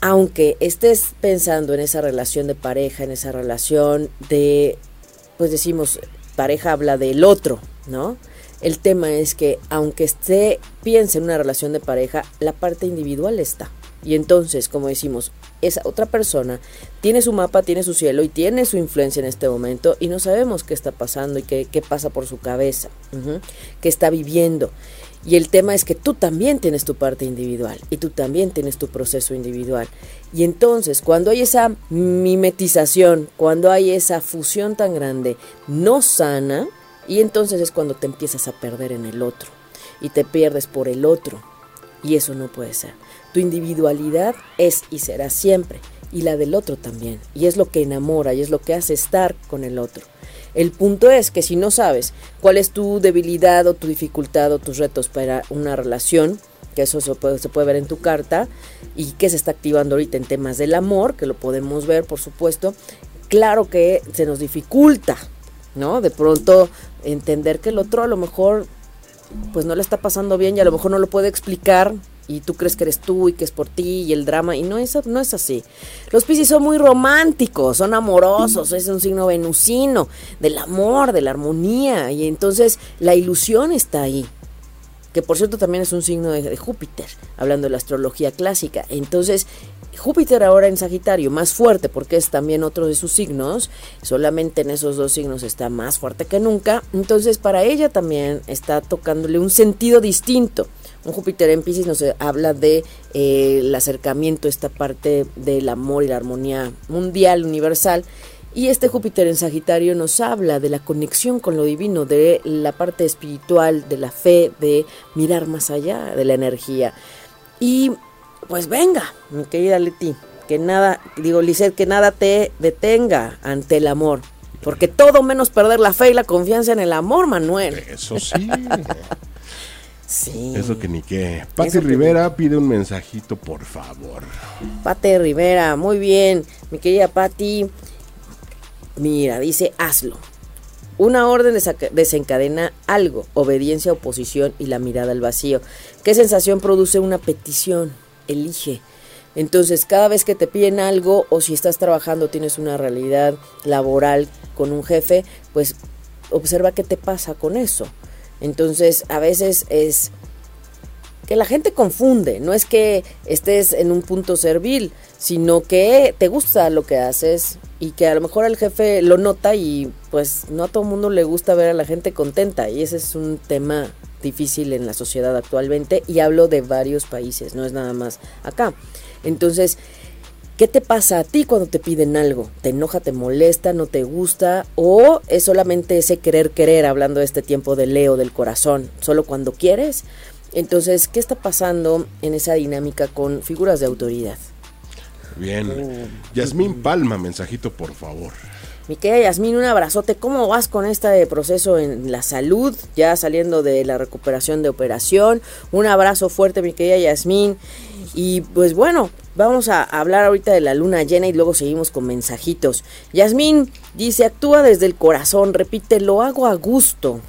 Aunque estés pensando en esa relación de pareja, en esa relación de, pues decimos, pareja habla del otro, ¿no? El tema es que aunque esté, piense en una relación de pareja, la parte individual está. Y entonces, como decimos, esa otra persona tiene su mapa, tiene su cielo y tiene su influencia en este momento y no sabemos qué está pasando y qué, pasa por su cabeza, qué está viviendo. Y el tema es que tú también tienes tu parte individual y tú también tienes tu proceso individual. Y entonces, cuando hay esa mimetización, cuando hay esa fusión tan grande, no sana, y entonces es cuando te empiezas a perder en el otro y te pierdes por el otro. Y eso no puede ser. Tu individualidad es y será siempre, y la del otro también. Y es lo que enamora y es lo que hace estar con el otro. El punto es que si no sabes cuál es tu debilidad o tu dificultad o tus retos para una relación, que eso se puede, ver en tu carta, y que se está activando ahorita en temas del amor, que lo podemos ver, por supuesto, claro que se nos dificulta, ¿no? De pronto entender que el otro a lo mejor pues no le está pasando bien y a lo mejor no lo puede explicar y tú crees que eres tú y que es por ti y el drama y no es, no es así. Los Piscis son muy románticos, son amorosos, es un signo venusino del amor, de la armonía y entonces la ilusión está ahí. Que por cierto también es un signo de, de Júpiter, hablando de la astrología clásica. Entonces, Júpiter ahora en Sagitario, más fuerte porque es también otro de sus signos, solamente en esos dos signos está más fuerte que nunca, entonces para ella también está tocándole un sentido distinto. Un Júpiter en Pisces nos habla de eh, el acercamiento, esta parte del amor y la armonía mundial, universal. Y este Júpiter en Sagitario nos habla de la conexión con lo divino, de la parte espiritual, de la fe, de mirar más allá de la energía. Y pues venga, mi querida Leti, que nada, digo Lisette, que nada te detenga ante el amor. Porque todo menos perder la fe y la confianza en el amor, Manuel. Eso sí. Sí. Eso que ni qué. Pati Rivera pide un mensajito, por favor. Pati Rivera, muy bien. Mi querida Pati, mira, dice, hazlo. Una orden desencadena algo, obediencia, oposición y la mirada al vacío. ¿Qué sensación produce una petición? Elige. Entonces, cada vez que te piden algo o si estás trabajando, tienes una realidad laboral con un jefe, pues observa qué te pasa con eso. Entonces, a veces es que la gente confunde, no es que estés en un punto servil, sino que te gusta lo que haces y que a lo mejor el jefe lo nota y pues no a todo el mundo le gusta ver a la gente contenta y ese es un tema difícil en la sociedad actualmente y hablo de varios países, no es nada más acá. Entonces, ¿Qué te pasa a ti cuando te piden algo? ¿Te enoja, te molesta, no te gusta? ¿O es solamente ese querer querer, hablando de este tiempo de Leo del corazón, solo cuando quieres? Entonces, ¿qué está pasando en esa dinámica con figuras de autoridad? Bien. Oh. Yasmín Palma, mensajito, por favor. Mi querida Yasmín, un abrazote. ¿Cómo vas con este proceso en la salud? Ya saliendo de la recuperación de operación. Un abrazo fuerte, mi querida Yasmín. Y pues bueno, vamos a hablar ahorita de la luna llena y luego seguimos con mensajitos. Yasmín dice, actúa desde el corazón, repite, lo hago a gusto.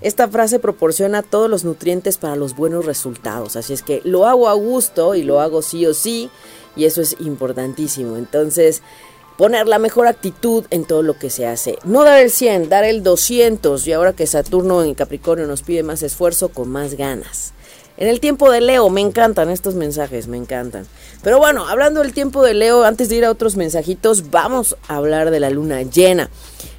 esta frase proporciona todos los nutrientes para los buenos resultados. Así es que lo hago a gusto y lo hago sí o sí. Y eso es importantísimo. Entonces, poner la mejor actitud en todo lo que se hace. No dar el 100, dar el 200. Y ahora que Saturno en Capricornio nos pide más esfuerzo, con más ganas. En el tiempo de Leo, me encantan estos mensajes, me encantan. Pero bueno, hablando del tiempo de Leo, antes de ir a otros mensajitos, vamos a hablar de la luna llena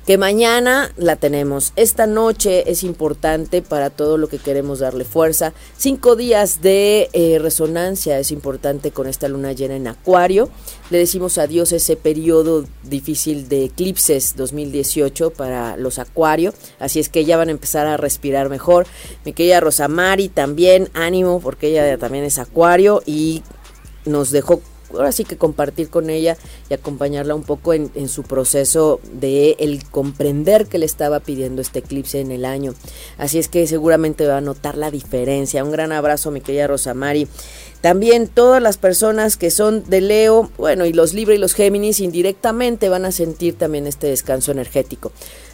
que mañana la tenemos. Esta noche es importante para todo lo que queremos darle fuerza. Cinco días de eh, resonancia es importante con esta luna llena en Acuario. Le decimos adiós ese periodo difícil de eclipses 2018 para los Acuario. Así es que ya van a empezar a respirar mejor. Mi querida Rosamari también, ánimo porque ella también es Acuario y nos dejó ahora sí que compartir con ella y acompañarla un poco en, su proceso de el comprender que le estaba pidiendo este eclipse en el año. Así es que seguramente va a notar la diferencia. Un gran abrazo, mi querida Rosamari. También todas las personas que son de Leo, bueno, y los Libra y los Géminis indirectamente van a sentir también este descanso energético.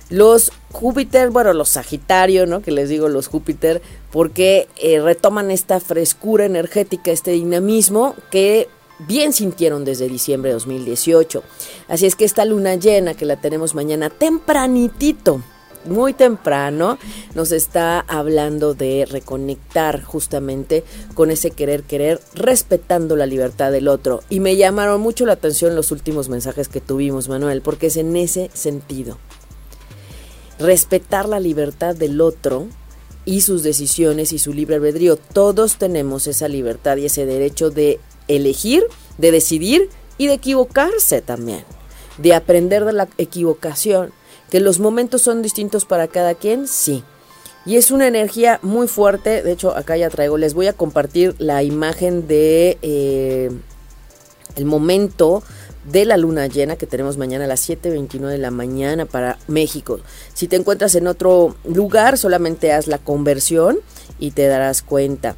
Los Júpiter, bueno, los Sagitario, ¿no? Que les digo los Júpiter, porque eh, retoman esta frescura energética, este dinamismo que bien sintieron desde diciembre de 2018. Así es que esta luna llena que la tenemos mañana tempranitito, muy temprano, nos está hablando de reconectar justamente con ese querer querer, respetando la libertad del otro. Y me llamaron mucho la atención los últimos mensajes que tuvimos, Manuel, porque es en ese sentido. Respetar la libertad del otro y sus decisiones y su libre albedrío. Todos tenemos esa libertad y ese derecho de elegir, de decidir y de equivocarse también, de aprender de la equivocación, que los momentos son distintos para cada quien, sí. Y es una energía muy fuerte, de hecho acá ya traigo, les voy a compartir la imagen de eh, el momento de la luna llena que tenemos mañana a las 7.29 de la mañana para México. Si te encuentras en otro lugar, solamente haz la conversión y te darás cuenta.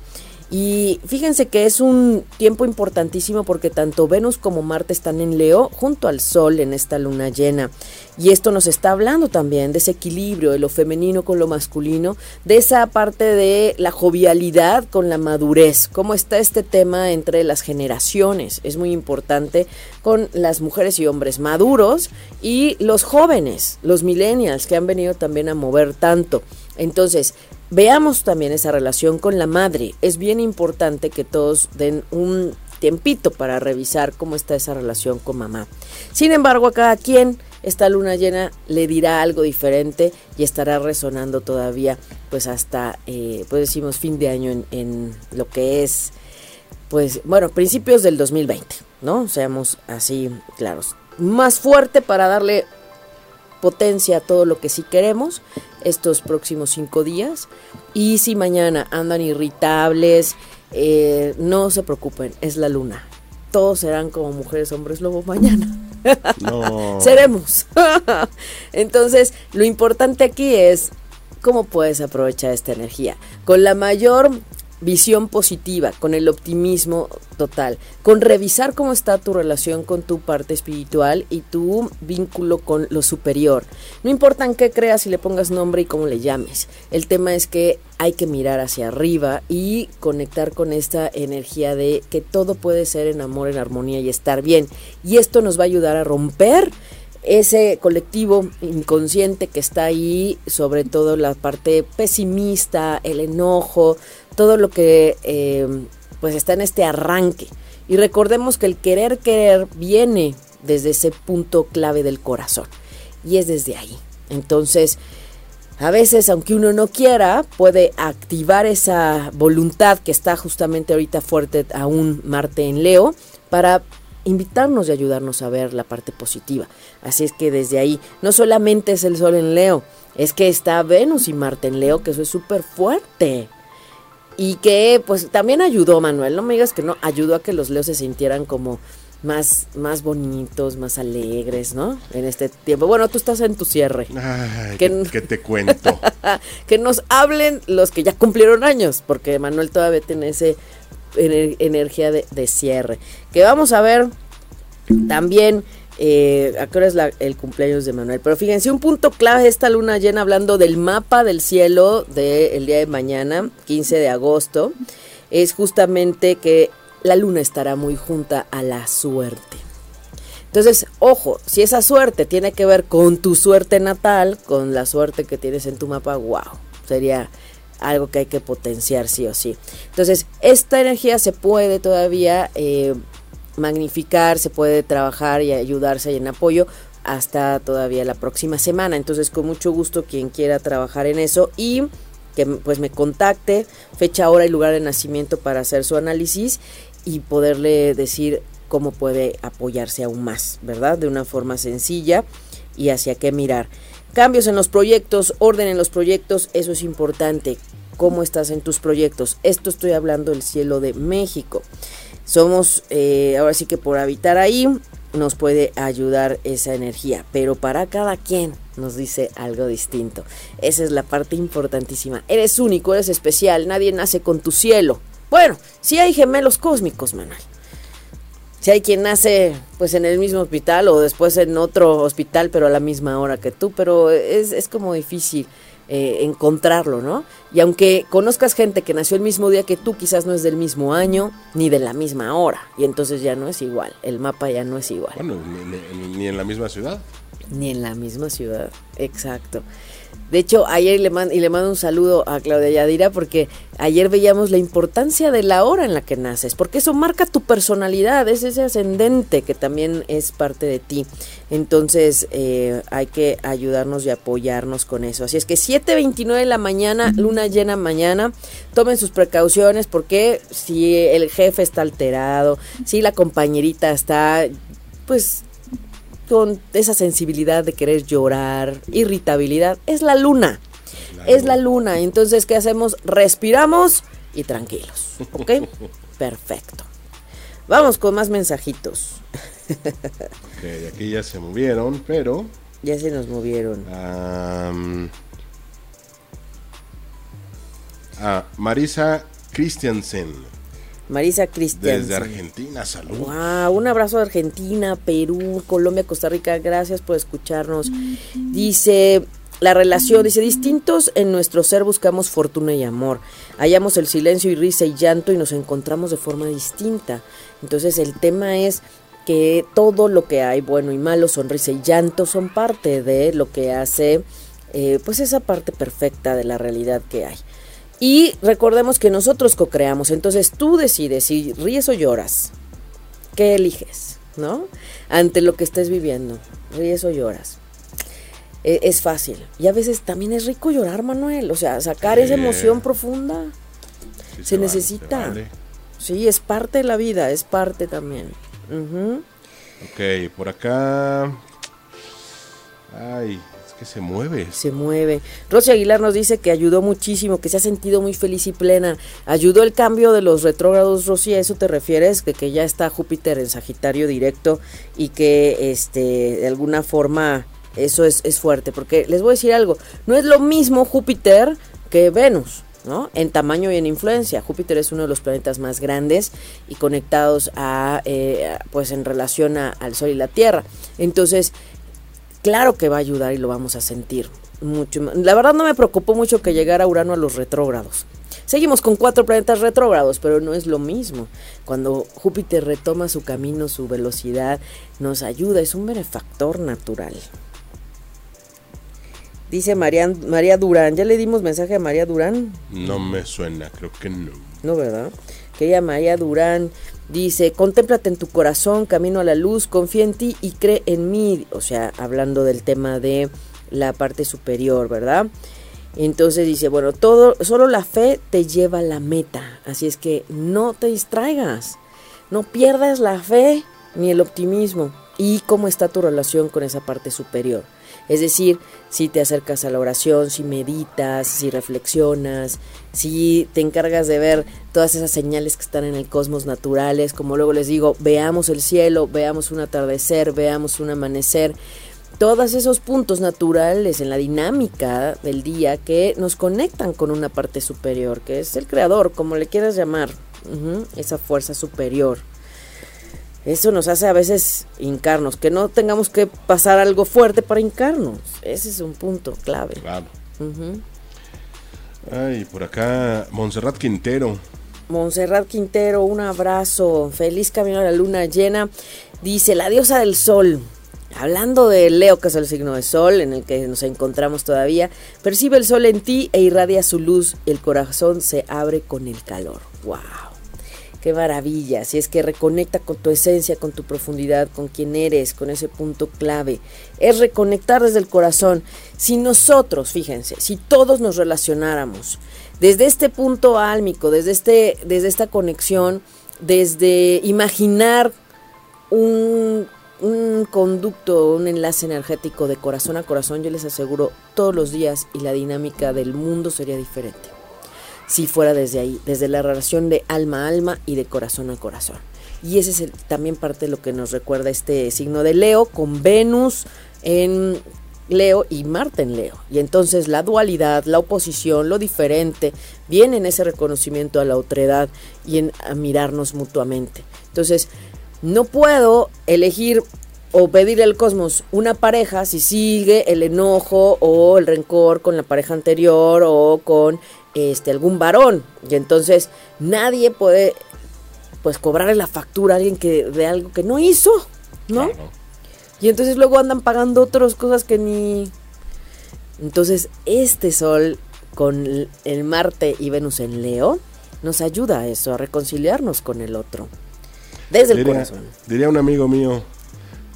Y fíjense que es un tiempo importantísimo porque tanto Venus como Marte están en Leo junto al Sol en esta luna llena. Y esto nos está hablando también de ese equilibrio de lo femenino con lo masculino, de esa parte de la jovialidad con la madurez, cómo está este tema entre las generaciones. Es muy importante con las mujeres y hombres maduros y los jóvenes, los millennials que han venido también a mover tanto. Entonces, veamos también esa relación con la madre. Es bien importante que todos den un tiempito para revisar cómo está esa relación con mamá. Sin embargo, a cada quien esta luna llena le dirá algo diferente y estará resonando todavía pues hasta, eh, pues decimos, fin de año en, en, lo que es, pues bueno, principios del 2020, ¿no? Seamos así claros. Más fuerte para darle potencia a todo lo que sí queremos estos próximos cinco días. Y si mañana andan irritables, eh, no se preocupen, es la luna. Todos serán como mujeres, hombres, lobo mañana. No. Seremos. Entonces, lo importante aquí es cómo puedes aprovechar esta energía. Con la mayor visión positiva, con el optimismo total, con revisar cómo está tu relación con tu parte espiritual y tu vínculo con lo superior. No importa en qué creas y le pongas nombre y cómo le llames. El tema es que hay que mirar hacia arriba y conectar con esta energía de que todo puede ser en amor, en armonía y estar bien. Y esto nos va a ayudar a romper ese colectivo inconsciente que está ahí, sobre todo la parte pesimista, el enojo, todo lo que eh, pues está en este arranque. Y recordemos que el querer querer viene desde ese punto clave del corazón. Y es desde ahí. Entonces, a veces, aunque uno no quiera, puede activar esa voluntad que está justamente ahorita fuerte aún Marte en Leo para invitarnos y ayudarnos a ver la parte positiva. Así es que desde ahí, no solamente es el Sol en Leo, es que está Venus y Marte en Leo, que eso es súper fuerte. Y que pues también ayudó, Manuel, no me digas que no, ayudó a que los leos se sintieran como más, más bonitos, más alegres, ¿no? En este tiempo. Bueno, tú estás en tu cierre. Ay, que, te cuento. que nos hablen los que ya cumplieron años, porque Manuel todavía tiene ese energía de, de, cierre. Que vamos a ver también Eh, ¿A qué hora es el cumpleaños de Manuel? Pero fíjense, un punto clave de esta luna llena hablando del mapa del cielo del día de mañana, 15 de agosto, es justamente que la luna estará muy junta a la suerte. Entonces, ojo, si esa suerte tiene que ver con tu suerte natal, con la suerte que tienes en tu mapa, wow, sería algo que hay que potenciar sí o sí. Entonces, esta energía se puede todavía eh, magnificar, se puede trabajar y ayudarse en apoyo hasta todavía la próxima semana. Entonces, con mucho gusto quien quiera trabajar en eso y que pues me contacte, fecha, hora y lugar de nacimiento para hacer su análisis y poderle decir cómo puede apoyarse aún más, ¿verdad? De una forma sencilla y hacia qué mirar. Cambios en los proyectos, orden en los proyectos, eso es importante. ¿Cómo estás en tus proyectos? Esto estoy hablando del cielo de México. Somos, eh, ahora sí que por habitar ahí, nos puede ayudar esa energía, pero para cada quien nos dice algo distinto. Esa es la parte importantísima. Eres único, eres especial, nadie nace con tu cielo. Bueno, sí hay gemelos cósmicos, Manuel. Si hay quien nace pues en el mismo hospital o después en otro hospital, pero a la misma hora que tú, pero es, es como difícil. Eh, encontrarlo, ¿no? Y aunque conozcas gente que nació el mismo día que tú, quizás no es del mismo año ni de la misma hora, y entonces ya no es igual, el mapa ya no es igual. Bueno, ni en la misma ciudad. Ni en la misma ciudad, exacto. De hecho, ayer le mando, un saludo a Claudia Yadira porque ayer veíamos la importancia de la hora en la que naces, porque eso marca tu personalidad, es ese ascendente que también es parte de ti. Entonces eh, hay que ayudarnos y apoyarnos con eso. Así es que 7.29 de la mañana, luna llena mañana, tomen sus precauciones porque si el jefe está alterado, si la compañerita está pues con esa sensibilidad de querer llorar, irritabilidad, es la luna. es la luna. Entonces, ¿qué hacemos? Respiramos y tranquilos. ¿Ok? Perfecto. Vamos con más mensajitos. ok, aquí ya se movieron, pero... Ya se nos movieron. Ah, Marisa Christiansen Marisa Cristian. Desde Argentina, saludos. Wow, un abrazo de Argentina, Perú, Colombia, Costa Rica. Gracias por escucharnos. Dice la relación, dice, distintos en nuestro ser buscamos fortuna y amor. Hallamos el silencio y risa y llanto y nos encontramos de forma distinta. Entonces el tema es que todo lo que hay, bueno y malo, sonrisa y llanto, son parte de lo que hace, eh, pues esa parte perfecta de la realidad que hay. Y recordemos que nosotros co-creamos, entonces tú decides si ríes o lloras. ¿Qué eliges? ¿No? Ante lo que estés viviendo, ríes o lloras. E, es fácil. Y a veces también es rico llorar, Manuel. O sea, sacar esa emoción profunda. se, necesita. Sí, es parte de la vida, es parte también. Ok, por acá. Ay, que se mueve. Se mueve. Rosy Aguilar nos dice que ayudó muchísimo, que se ha sentido muy feliz y plena. ¿Ayudó el cambio de los retrógrados, Rosy? ¿A eso te refieres? De que ya está Júpiter en Sagitario directo y que este de alguna forma eso es, es fuerte. Porque les voy a decir algo, no es lo mismo Júpiter que Venus. ¿no? En tamaño y en influencia. Júpiter es uno de los planetas más grandes y conectados a, eh, pues en relación al Sol y la Tierra. Entonces, claro que va a ayudar y lo vamos a sentir mucho. La verdad no me preocupó mucho que llegara Urano a los retrógrados. Seguimos con cuatro planetas retrógrados, pero no es lo mismo. Cuando Júpiter retoma su camino, su velocidad, nos ayuda, es un benefactor natural. Dice María, María Durán, ¿ya le dimos mensaje a María Durán? No me suena, creo que no. No, ¿verdad? Querida María Durán, Dice, contémplate en tu corazón, camino a la luz, confía en ti y cree en mí. O sea, hablando del tema de la parte superior, ¿verdad? Entonces dice, bueno, todo, solo la fe te lleva a la meta. Así es que no te distraigas. No pierdas la fe ni el optimismo. ¿Y cómo está tu relación con esa parte superior? Es decir, si te acercas a la oración, si meditas, si reflexionas, si te encargas de ver todas esas señales que están en el cosmos naturales, como luego les digo, veamos el cielo, veamos un atardecer, veamos un amanecer, todos esos puntos naturales en la dinámica del día que nos conectan con una parte superior, que es el creador, como le quieras llamar, esa fuerza superior. Eso nos hace a veces hincarnos, que no tengamos que pasar algo fuerte para hincarnos. Ese es un punto clave. Claro. Ay, por acá, Montserrat Quintero. Montserrat Quintero, un abrazo. Feliz camino a la luna llena. Dice la diosa del sol. Hablando de Leo, que es el signo de sol en el que nos encontramos todavía, percibe el sol en ti e irradia su luz. El corazón se abre con el calor. ¡Wow! Qué maravilla, si es que reconecta con tu esencia, con tu profundidad, con quién eres, con ese punto clave. Es reconectar desde el corazón. Si nosotros, fíjense, si todos nos relacionáramos desde este punto álmico, desde, este, desde esta conexión, desde imaginar un, un conducto, un enlace energético de corazón a corazón, yo les aseguro, todos los días y la dinámica del mundo sería diferente si fuera desde ahí, desde la relación de alma a alma y de corazón a corazón. Y ese es también parte de lo que nos recuerda este signo de Leo, con Venus en Leo y Marte en Leo. Y entonces la dualidad, la oposición, lo diferente, viene en ese reconocimiento a la otredad y en mirarnos mutuamente. Entonces, no puedo elegir o pedirle al cosmos una pareja si sigue el enojo o el rencor con la pareja anterior o con este, algún varón. Y entonces nadie puede pues cobrarle la factura a alguien que de algo que no hizo, ¿no? Y entonces luego andan pagando otras cosas que ni... Entonces este sol con el Marte y Venus en Leo nos ayuda a eso, a reconciliarnos con el otro. Desde el corazón. Diría un amigo mío,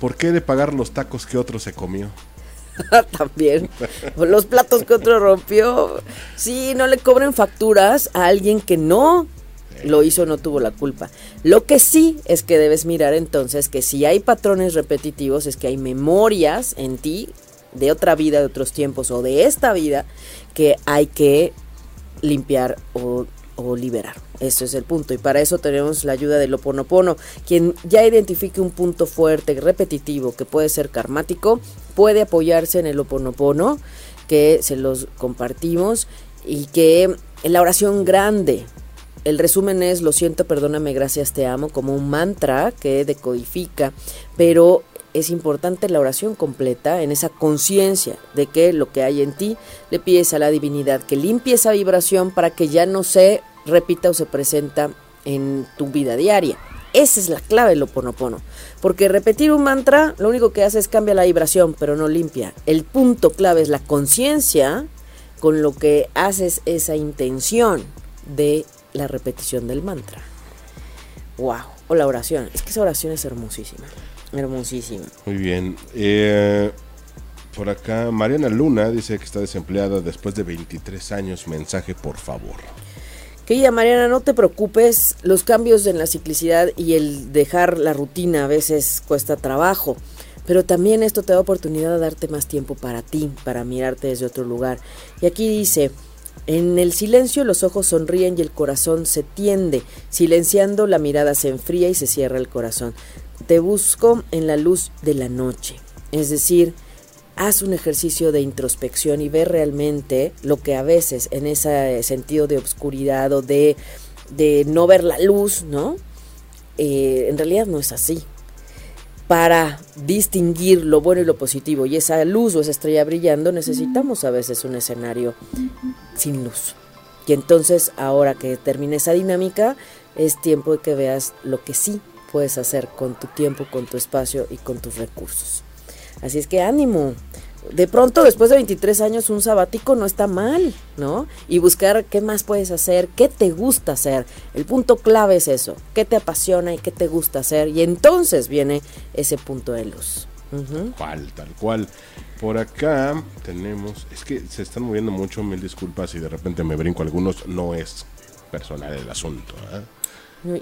¿por qué de pagar los tacos que otro se comió? También. Los platos que otro rompió. Sí, no le cobren facturas a alguien que no lo hizo, no tuvo la culpa. Lo que sí es que debes mirar entonces que si hay patrones repetitivos, es que hay memorias en ti de otra vida, de otros tiempos o de esta vida que hay que limpiar o, o liberar. Eso es el punto. Y para eso tenemos la ayuda del Oponopono. Quien ya identifique un punto fuerte, repetitivo, que puede ser karmático, puede apoyarse en el Oponopono, que se los compartimos, y que en la oración grande, el resumen es lo siento, perdóname, gracias, te amo, como un mantra que decodifica, pero es importante la oración completa en esa conciencia de que lo que hay en ti le pides a la divinidad que limpie esa vibración para que ya no se repita o se presenta en tu vida diaria. Esa es la clave del oponopono. Porque repetir un mantra lo único que hace es cambiar la vibración, pero no limpia. El punto clave es la conciencia con lo que haces esa intención de la repetición del mantra. ¡Wow! O la oración. Es que esa oración es hermosísima. Hermosísima. Muy bien. Eh, por acá, Mariana Luna dice que está desempleada después de 23 años. Mensaje, por favor. Querida Mariana, no te preocupes, los cambios en la ciclicidad y el dejar la rutina a veces cuesta trabajo, pero también esto te da oportunidad de darte más tiempo para ti, para mirarte desde otro lugar. Y aquí dice, en el silencio los ojos sonríen y el corazón se tiende, silenciando la mirada se enfría y se cierra el corazón. Te busco en la luz de la noche, es decir, haz un ejercicio de introspección y ve realmente lo que a veces en ese sentido de obscuridad o de, no ver la luz, ¿no? Eh, en realidad no es así. Para distinguir lo bueno y lo positivo y esa luz o esa estrella brillando necesitamos a veces un escenario sin luz. Y entonces ahora que termine esa dinámica es tiempo de que veas lo que sí puedes hacer con tu tiempo, con tu espacio y con tus recursos. Así es que ánimo. De pronto, después de 23 años, un sabático no está mal, ¿no? Y buscar qué más puedes hacer, qué te gusta hacer. El punto clave es eso, qué te apasiona y qué te gusta hacer. Y entonces viene ese punto de luz. Cual, tal cual. Por acá tenemos, es que se están moviendo mucho, mil disculpas si de repente me brinco algunos, no es personal el asunto. ¿eh?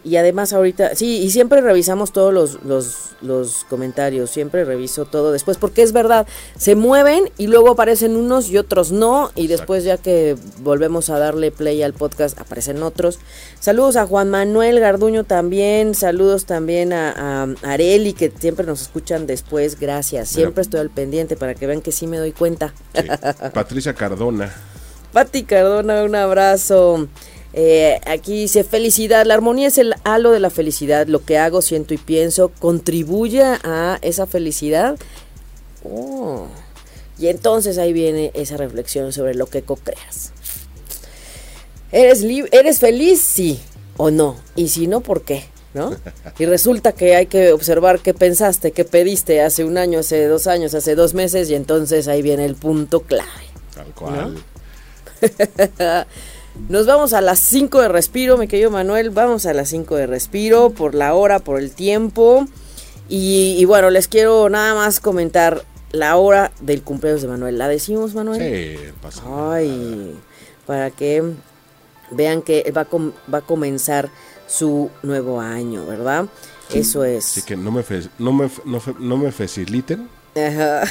Y además ahorita, sí, y siempre revisamos todos los, los, los, comentarios, siempre reviso todo después, porque es verdad, se mueven y luego aparecen unos y otros no, y después ya que volvemos a darle play al podcast, aparecen otros. Saludos a Juan Manuel Garduño también, saludos también a, a Areli, que siempre nos escuchan después, gracias, siempre estoy al pendiente para que vean que sí me doy cuenta. Patricia Cardona. Pati Cardona, un abrazo. Eh, aquí dice felicidad, la armonía es el halo de la felicidad, lo que hago, siento y pienso contribuye a esa felicidad. Oh. Y entonces ahí viene esa reflexión sobre lo que co-creas. ¿Eres, ¿Eres feliz? Sí o no. Y si no, ¿por qué? ¿No? Y resulta que hay que observar qué pensaste, qué pediste hace un año, hace dos años, hace dos meses, y entonces ahí viene el punto clave. Tal cual. Nos vamos a las 5 de respiro, mi querido Manuel. Vamos a las 5 de respiro por la hora, por el tiempo. Y, y, bueno, les quiero nada más comentar la hora del cumpleaños de Manuel. ¿La decimos, Manuel? Sí, pasa. Ay, para que vean que va a, va a comenzar su nuevo año, ¿verdad? Eso es. Así que no me, no me, no, me faciliten. Ajá.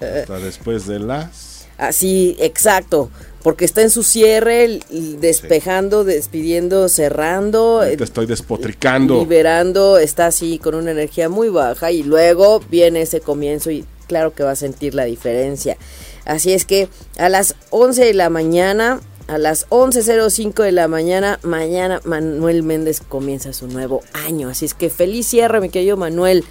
Hasta después de las... Así, exacto. Porque está en su cierre, despejando, despidiendo, cerrando. Te estoy despotricando. Liberando, está así con una energía muy baja y luego viene ese comienzo y claro que va a sentir la diferencia. Así es que a las 11 de la mañana a las 11.05 de la mañana. Mañana Manuel Méndez comienza su nuevo año. Así es que feliz cierre, mi querido Manuel.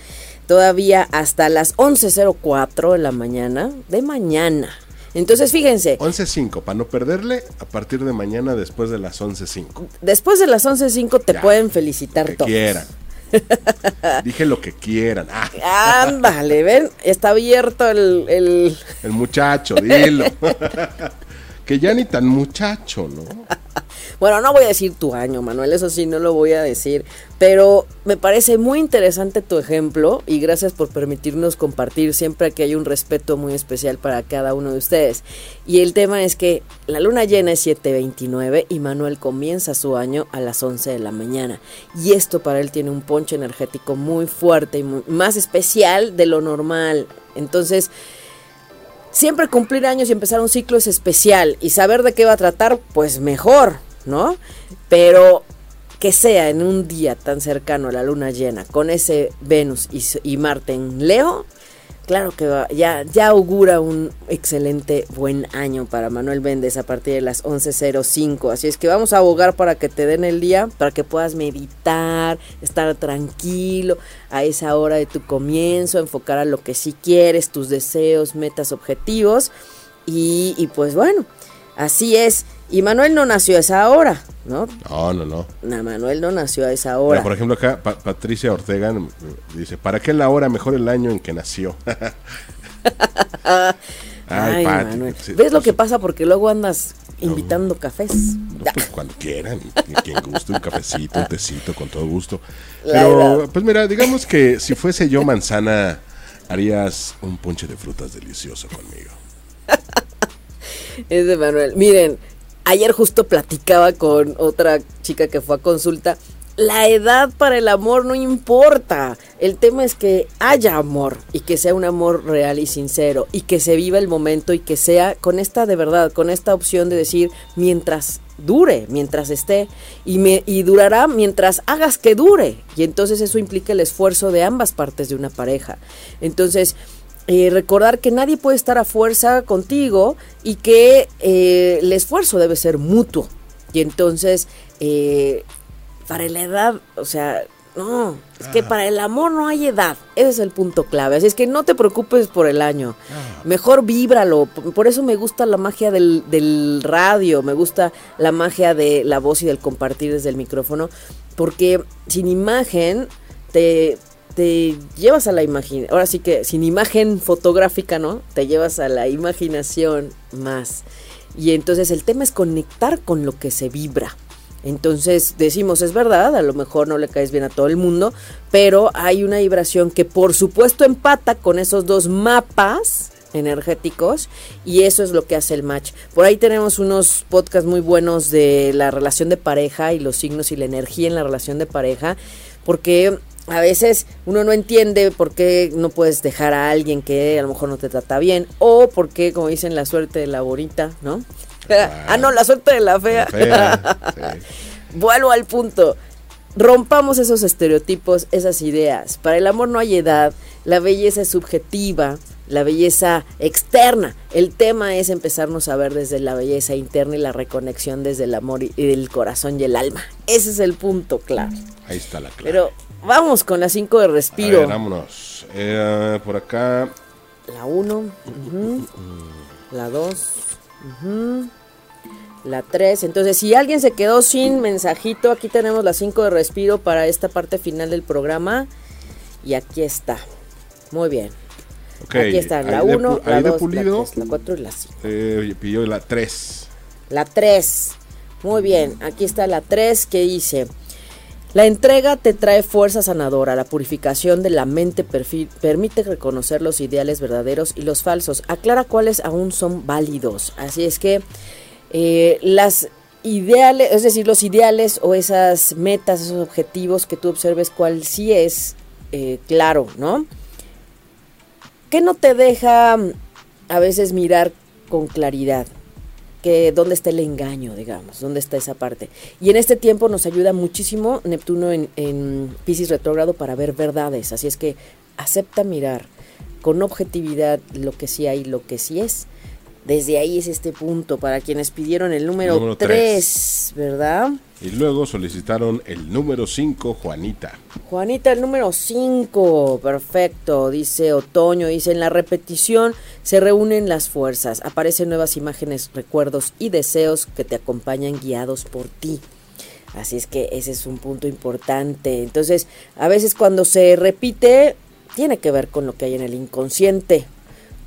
Todavía hasta las 11.04 de la mañana de mañana. Entonces, fíjense. 11.05, para no perderle, a partir de mañana después de las 11.05. Después de las 11.05 te pueden felicitar que quieran. Dije lo que quieran. Ah. Ándale, ven, está abierto el... El, el muchacho, dilo. que ya ni tan muchacho, ¿no? bueno, no voy a decir tu año, Manuel, eso sí, no lo voy a decir, pero me parece muy interesante tu ejemplo y gracias por permitirnos compartir siempre que hay un respeto muy especial para cada uno de ustedes. Y el tema es que la luna llena es 7.29 y Manuel comienza su año a las 11 de la mañana. Y esto para él tiene un ponche energético muy fuerte y más especial de lo normal. Entonces, siempre cumplir años y empezar un ciclo es especial y saber de qué va a tratar, pues mejor, ¿no? Pero que sea en un día tan cercano a la luna llena, con ese Venus y, y Marte en Leo, Claro que va, ya, ya augura un excelente buen año para Manuel Méndez a partir de las 11.05. Así es que vamos a abogar para que te den el día, para que puedas meditar, estar tranquilo a esa hora de tu comienzo, enfocar a lo que sí quieres, tus deseos, metas, objetivos. Y, y pues bueno, así es. Y Manuel no nació a esa hora, ¿no? No, no, no. No, Manuel no nació a esa hora. por ejemplo, acá Patricia Ortega dice, ¿para qué la hora mejor el año en que nació? Ay, Manuel. ¿Ves lo que pasa? Porque luego andas invitando cafés. Pues, cuando quieran, quien guste, un cafecito, un tecito, con todo gusto. Pero, pues mira, digamos que si fuese yo manzana, harías un ponche de frutas delicioso conmigo. es de Manuel. Miren, ayer justo platicaba con otra chica que fue a consulta. La edad para el amor no importa. El tema es que haya amor y que sea un amor real y sincero y que se viva el momento y que sea con esta de verdad, con esta opción de decir mientras dure, mientras esté y, me, y durará mientras hagas que dure. Y entonces eso implica el esfuerzo de ambas partes de una pareja. Entonces, eh, recordar que nadie puede estar a fuerza contigo y que eh, el esfuerzo debe ser mutuo. Y entonces, eh, para la edad, o sea, no, es que para el amor no hay edad. Ese es el punto clave. Así es que no te preocupes por el año. Ah. Mejor víbralo. Por eso me gusta la magia del, del radio, me gusta la magia de la voz y del compartir desde el micrófono. Porque sin imagen te te llevas a la imagen, ahora sí que sin imagen fotográfica, ¿no? Te llevas a la imaginación más. Y entonces el tema es conectar con lo que se vibra. Entonces decimos, es verdad, a lo mejor no le caes bien a todo el mundo, pero hay una vibración que por supuesto empata con esos dos mapas energéticos y eso es lo que hace el match. Por ahí tenemos unos podcasts muy buenos de la relación de pareja y los signos y la energía en la relación de pareja, porque a veces uno no entiende por qué no puedes dejar a alguien que a lo mejor no te trata bien o por qué, como dicen, la suerte de la bonita, ¿no? Ah, no, la suerte de la fea. Vuelvo al punto. rompamos esos estereotipos, esas ideas. Para el amor no hay edad, la belleza es subjetiva, la belleza externa. El tema es empezarnos a ver desde la belleza interna y la reconexión desde el amor y el corazón y el alma. Ese es el punto claro. Ahí está la clave. Pero vamos con las 5 de respiro. vámonos. Eh, por acá. La 1, la 2, la 3. Entonces, si alguien se quedó sin mensajito, aquí tenemos las 5 de respiro para esta parte final del programa. Y aquí está. Muy bien. Aquí está, la 1, la 2, la 4 y la 5. Eh, pidió la 3. La 3. Muy bien, aquí está la 3 que dice, la entrega te trae fuerza sanadora, la purificación de la mente permite reconocer los ideales verdaderos y los falsos, aclara cuáles aún son válidos. Así es que eh, las ideales, es decir, los ideales o esas metas, esos objetivos que tú observes cuál sí es eh, claro, ¿no? ¿Qué no te deja mm, a veces mirar con claridad? Que dónde está el engaño, digamos, dónde está esa parte. Y en este tiempo nos ayuda muchísimo Neptuno en, en Pisces retrógrado para ver verdades. Así es que acepta mirar con objetividad lo que sí hay, lo que sí es desde ahí es este punto para quienes pidieron el número, 3, ¿verdad? Y luego solicitaron el número 5, Juanita. Juanita, el número 5, perfecto, dice Otoño, dice, en la repetición se reúnen las fuerzas, aparecen nuevas imágenes, recuerdos y deseos que te acompañan guiados por ti. Así es que ese es un punto importante. Entonces, a veces cuando se repite, tiene que ver con lo que hay en el inconsciente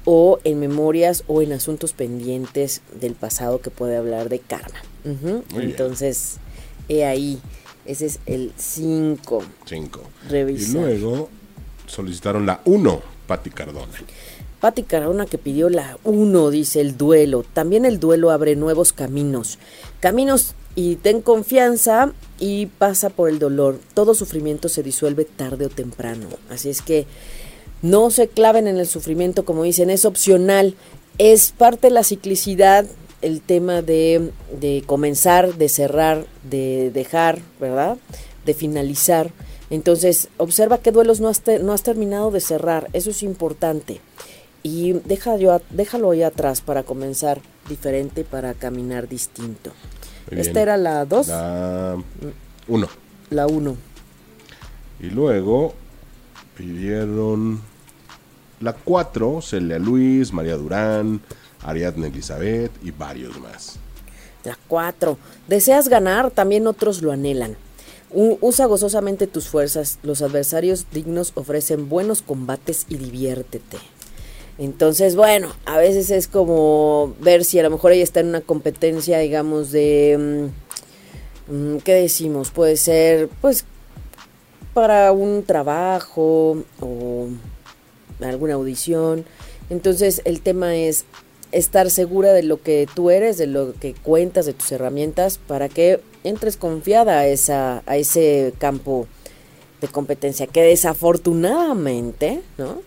o en memorias o en asuntos pendientes del pasado que puede hablar de karma. Entonces, he ahí, ese es el 5. 5. Y luego solicitaron la 1, Patti Cardona. Patti Cardona que pidió la 1, dice el duelo. También el duelo abre nuevos caminos. Caminos y ten confianza y pasa por el dolor. Todo sufrimiento se disuelve tarde o temprano. Así es que no se claven en el sufrimiento, como dicen, es opcional, es parte de la ciclicidad el tema de, comenzar, de cerrar, de dejar, ¿verdad? De finalizar. Entonces, observa qué duelos no has, no has terminado de cerrar, eso es importante. Y deja yo, déjalo ahí atrás para comenzar diferente, para caminar distinto. Esta era la 2. La 1. La 1. Y luego pidieron la 4, Celia Luis, María Durán, Ariadna Elizabeth y varios más. La 4. Deseas ganar, también otros lo anhelan. usa gozosamente tus fuerzas. Los adversarios dignos ofrecen buenos combates y diviértete. Entonces, bueno, a veces es como ver si a lo mejor ella está en una competencia, digamos, de... Mm, mm, ¿Qué decimos? Puede ser, pues, para un trabajo o alguna audición. Entonces el tema es estar segura de lo que tú eres, de lo que cuentas, de tus herramientas, para que entres confiada a, esa, a ese campo de competencia, que desafortunadamente, ¿no?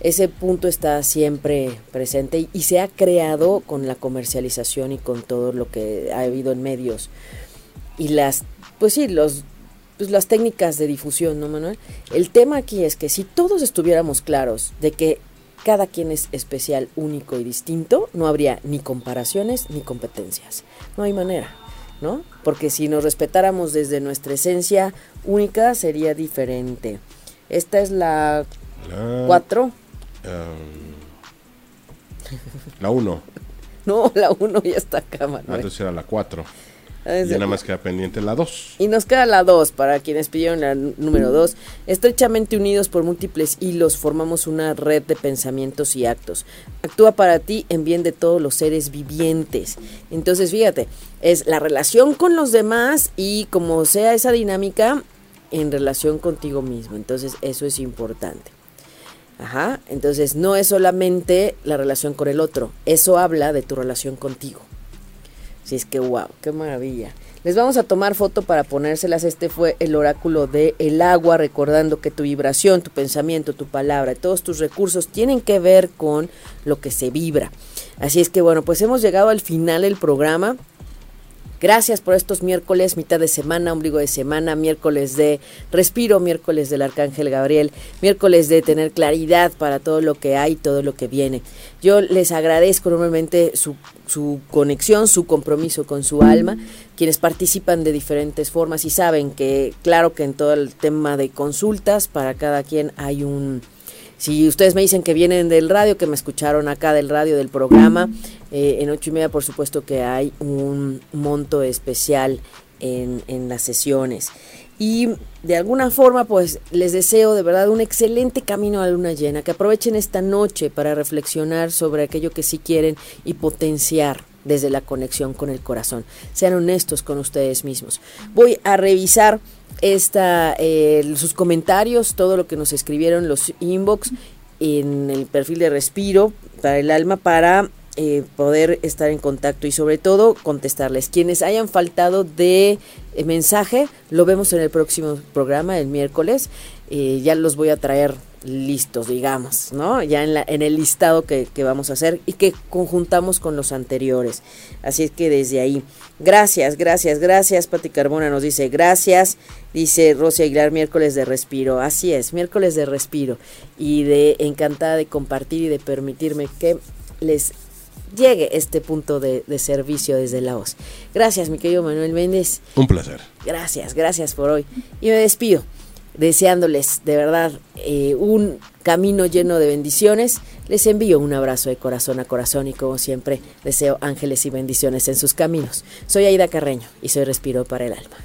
Ese punto está siempre presente y se ha creado con la comercialización y con todo lo que ha habido en medios. Y las, pues sí, los pues, las técnicas de difusión, ¿no, Manuel? El tema aquí es que si todos estuviéramos claros de que cada quien es especial, único y distinto, no habría ni comparaciones ni competencias. No hay manera, ¿no? Porque si nos respetáramos desde nuestra esencia única, sería diferente. Esta es la 4. Um, la 1. no, la 1 ya está acá, Manuel. Entonces era la 4. Y nada más queda pendiente la 2. Y nos queda la 2 para quienes pidieron la número 2. Estrechamente unidos por múltiples hilos formamos una red de pensamientos y actos. Actúa para ti en bien de todos los seres vivientes. Entonces, fíjate, es la relación con los demás y como sea esa dinámica en relación contigo mismo. Entonces, eso es importante. Ajá, entonces no es solamente la relación con el otro, eso habla de tu relación contigo. Así es que, wow, qué maravilla. Les vamos a tomar foto para ponérselas. Este fue el oráculo de el agua, recordando que tu vibración, tu pensamiento, tu palabra, todos tus recursos tienen que ver con lo que se vibra. Así es que, bueno, pues hemos llegado al final del programa. Gracias por estos miércoles, mitad de semana, ombligo de semana, miércoles de respiro, miércoles del Arcángel Gabriel, miércoles de tener claridad para todo lo que hay, todo lo que viene. Yo les agradezco enormemente su, su conexión, su compromiso con su alma, quienes participan de diferentes formas y saben que, claro que en todo el tema de consultas, para cada quien hay un si ustedes me dicen que vienen del radio, que me escucharon acá del radio del programa, eh, en ocho y media por supuesto que hay un monto especial en, en las sesiones. Y de alguna forma, pues les deseo de verdad un excelente camino a la luna llena, que aprovechen esta noche para reflexionar sobre aquello que sí quieren y potenciar desde la conexión con el corazón. Sean honestos con ustedes mismos. Voy a revisar esta, eh, sus comentarios, todo lo que nos escribieron los inbox en el perfil de Respiro para el alma para eh, poder estar en contacto y sobre todo contestarles. Quienes hayan faltado de eh, mensaje, lo vemos en el próximo programa, el miércoles. ya los voy a traer listos, digamos, ¿no? Ya en, la, en el listado que, que, vamos a hacer y que conjuntamos con los anteriores. Así es que desde ahí, gracias, gracias, gracias. Pati Carbona nos dice gracias. Dice Rosy Aguilar, miércoles de respiro. Así es, miércoles de respiro. Y de encantada de compartir y de permitirme que les llegue este punto de, de servicio desde la voz. Gracias, mi querido Manuel Méndez. Un placer. Gracias, gracias por hoy. Y me despido deseándoles de verdad eh, un camino lleno de bendiciones. Les envío un abrazo de corazón a corazón y como siempre deseo ángeles y bendiciones en sus caminos. Soy Aida Carreño y soy Respiro para el Alma.